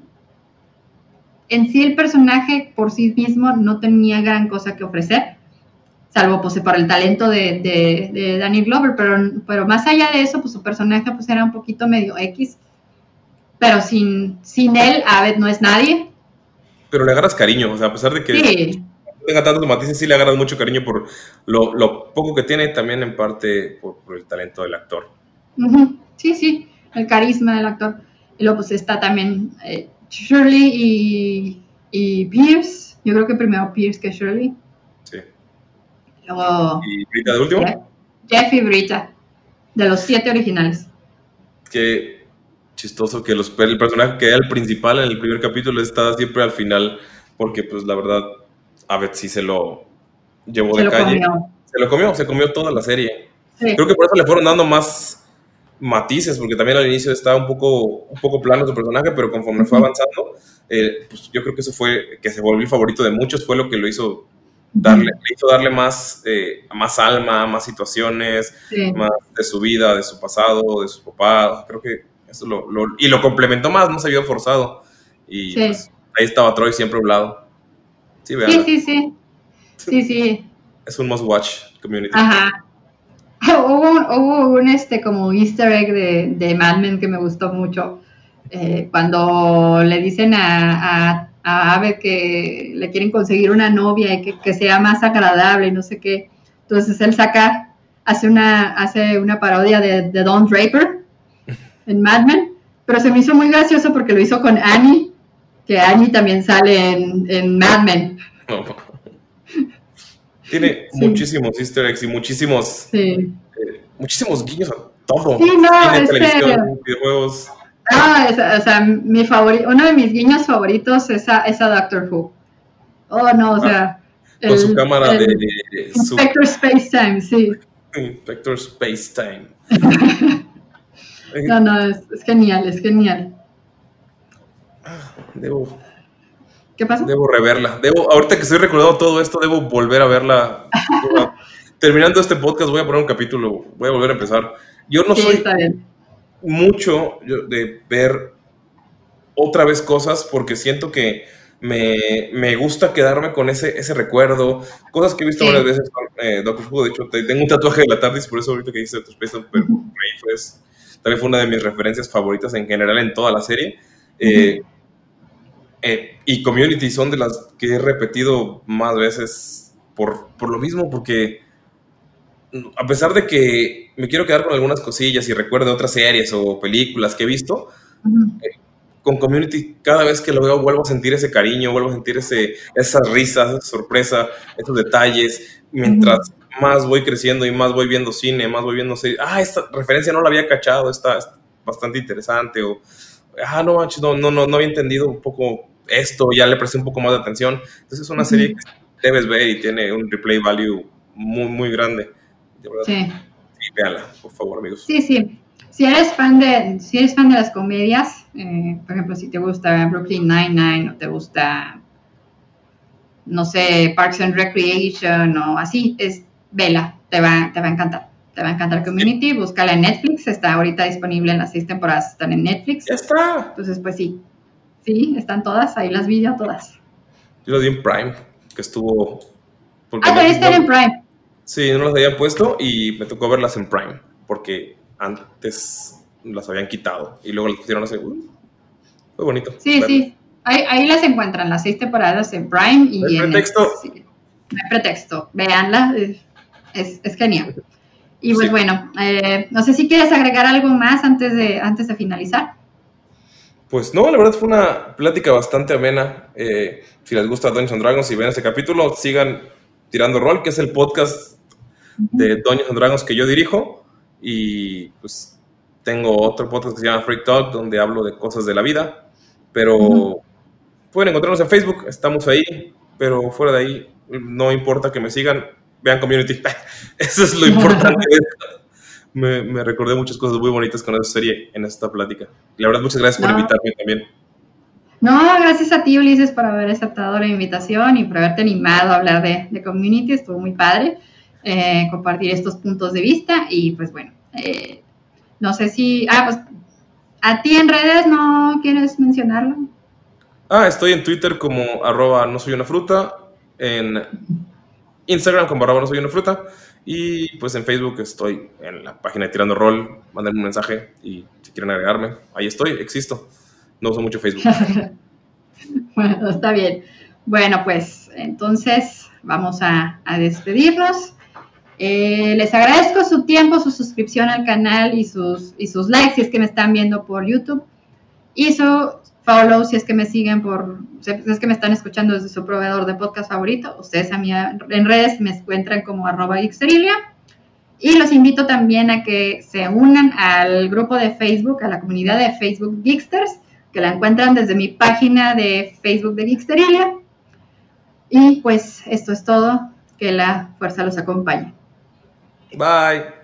en sí el personaje por sí mismo no tenía gran cosa que ofrecer, salvo pues por el talento de, de, Danny Glover, pero, pero más allá de eso, pues su personaje pues era un poquito medio X pero sin, sin él, Abed no es nadie. Pero le agarras cariño, o sea, a pesar de que no tenga tantos matices, sí le agarras mucho cariño por lo, poco que tiene, también en parte por, el talento del actor. Sí, sí, el carisma del actor. Y luego pues está también eh, Shirley y, y Pierce. Yo creo que primero Pierce que Shirley. Sí. ¿Y Brita de último? Jeff y Brita, de los siete originales. Que chistoso que los, el personaje que era el principal en el primer capítulo está siempre al final, porque pues la verdad, a ver si se lo llevó de calle. Se lo comió, se comió toda la serie. Creo que por eso le fueron dando más matices, porque también al inicio estaba un poco, un poco plano su personaje, pero conforme fue avanzando, eh, pues yo creo que eso fue, que se volvió favorito de muchos, fue lo que lo hizo darle, hizo darle más, eh, más alma, más situaciones, más de su vida, de su pasado, de su papá. Creo que eso lo, y lo complementó más, no se vio forzado. Y pues, ahí estaba Troy siempre a un lado. Sí, sí, sí, sí, sí. Sí, Es un must watch community. Ajá. *laughs* Hubo un, este como easter egg de, de Mad Men que me gustó mucho. Eh, cuando le dicen a, a, a Ave que le quieren conseguir una novia y que, que, sea más agradable y no sé qué. Entonces él saca, hace una, hace una parodia de, de Don Draper en Mad Men, pero se me hizo muy gracioso porque lo hizo con Annie, que Annie también sale en, Mad Men. *laughs* Tiene muchísimos easter eggs y muchísimos, eh, muchísimos guiños a todo. Sí, no, televisión, videojuegos. Ah, o sea, mi favorito, uno de mis guiños favoritos es a, Doctor Who. Oh, no, o sea. con su cámara de... Inspector Space Time, sí. Inspector Space Time. *laughs* *laughs* no, no, es, genial, es genial. Debo... ¿Qué pasa? Debo reverla. Debo, ahorita que estoy recordando todo esto, debo volver a verla. *laughs* Terminando este podcast voy a poner un capítulo, voy a volver a empezar. Yo no soy mucho de ver otra vez cosas porque siento que me, gusta quedarme con ese, ese recuerdo, cosas que he visto varias veces con eh, Doctor Who, de hecho tengo un tatuaje de la TARDIS, por eso ahorita que dice Doctor Space, pero fue, tal fue una de mis referencias favoritas en general en toda la serie. Eh, eh, y Community son de las que he repetido más veces por, por lo mismo, porque a pesar de que me quiero quedar con algunas cosillas y recuerdo otras series o películas que he visto, con Community cada vez que lo veo vuelvo a sentir ese cariño, vuelvo a sentir ese, esas risas, esa sorpresa, esos detalles, mientras más voy creciendo y más voy viendo cine, más voy viendo series, ah, esta referencia no la había cachado, está, bastante interesante, o, ah, no, no, no, no, no había entendido un poco esto, ya le presté un poco más de atención. Entonces es una serie que debes ver y tiene un replay value muy, muy grande. Sí. sí. véanla, por favor, amigos. Sí, sí. Si eres fan de, si eres fan de las comedias, eh, por ejemplo, si te gusta Brooklyn Nine-Nine o te gusta, no sé, Parks and Recreation o así, es vela, te va, te va a encantar. Te va a encantar Community, búscala en Netflix, está ahorita disponible en las seis temporadas, están en Netflix. Ya está. Entonces, pues sí, sí, están todas, ahí las vi ya todas. Yo lo di en Prime, que estuvo... ah, también están en Prime. Sí, no las había puesto y me tocó verlas en Prime, porque antes las habían quitado y luego las pusieron a segundo. Fue bonito. Sí, sí. Ahí, las encuentran, las seis temporadas en Prime y hay pretexto. no hay pretexto. Veanla, es, es, genial. Y pues bueno, eh, no sé si quieres agregar algo más antes de, antes de finalizar. Pues no, la verdad fue una plática bastante amena. Eh, si les gusta Dungeons and Dragons y ven este capítulo, sigan tirando rol, que es el podcast de Dungeons and Dragons que yo dirijo y pues tengo otro podcast que se llama Freak Talk donde hablo de cosas de la vida, pero pueden encontrarnos en Facebook, estamos ahí, pero fuera de ahí no importa que me sigan, vean Community, *laughs* eso es lo *laughs* importante. me, me, recordé muchas cosas muy bonitas con esa serie en esta plática. La verdad, muchas gracias por invitarme también. No, gracias a ti, Ulises, por haber aceptado la invitación y por haberte animado a hablar de, de Community. Estuvo muy padre. Eh, compartir estos puntos de vista y pues bueno, eh, no sé si, ah, pues a ti en redes no quieres mencionarlo. Ah, estoy en Twitter como arroba no soy una fruta, en Instagram como arroba no soy una fruta y pues en Facebook estoy en la página de Tirando Roll, manden un mensaje y si quieren agregarme, ahí estoy, existo. No uso mucho Facebook. *laughs* bueno, está bien. Bueno, pues entonces vamos a, a despedirnos. Eh, les agradezco su tiempo, su suscripción al canal y sus, y sus likes si es que me están viendo por YouTube. Y su follow si es que me siguen por, si es que me están escuchando desde su proveedor de podcast favorito. Ustedes a mí en redes me encuentran como arroba Y los invito también a que se unan al grupo de Facebook, a la comunidad de Facebook Geeksters, que la encuentran desde mi página de Facebook de Geeksterilia. Y pues esto es todo. Que la fuerza los acompañe. Bye.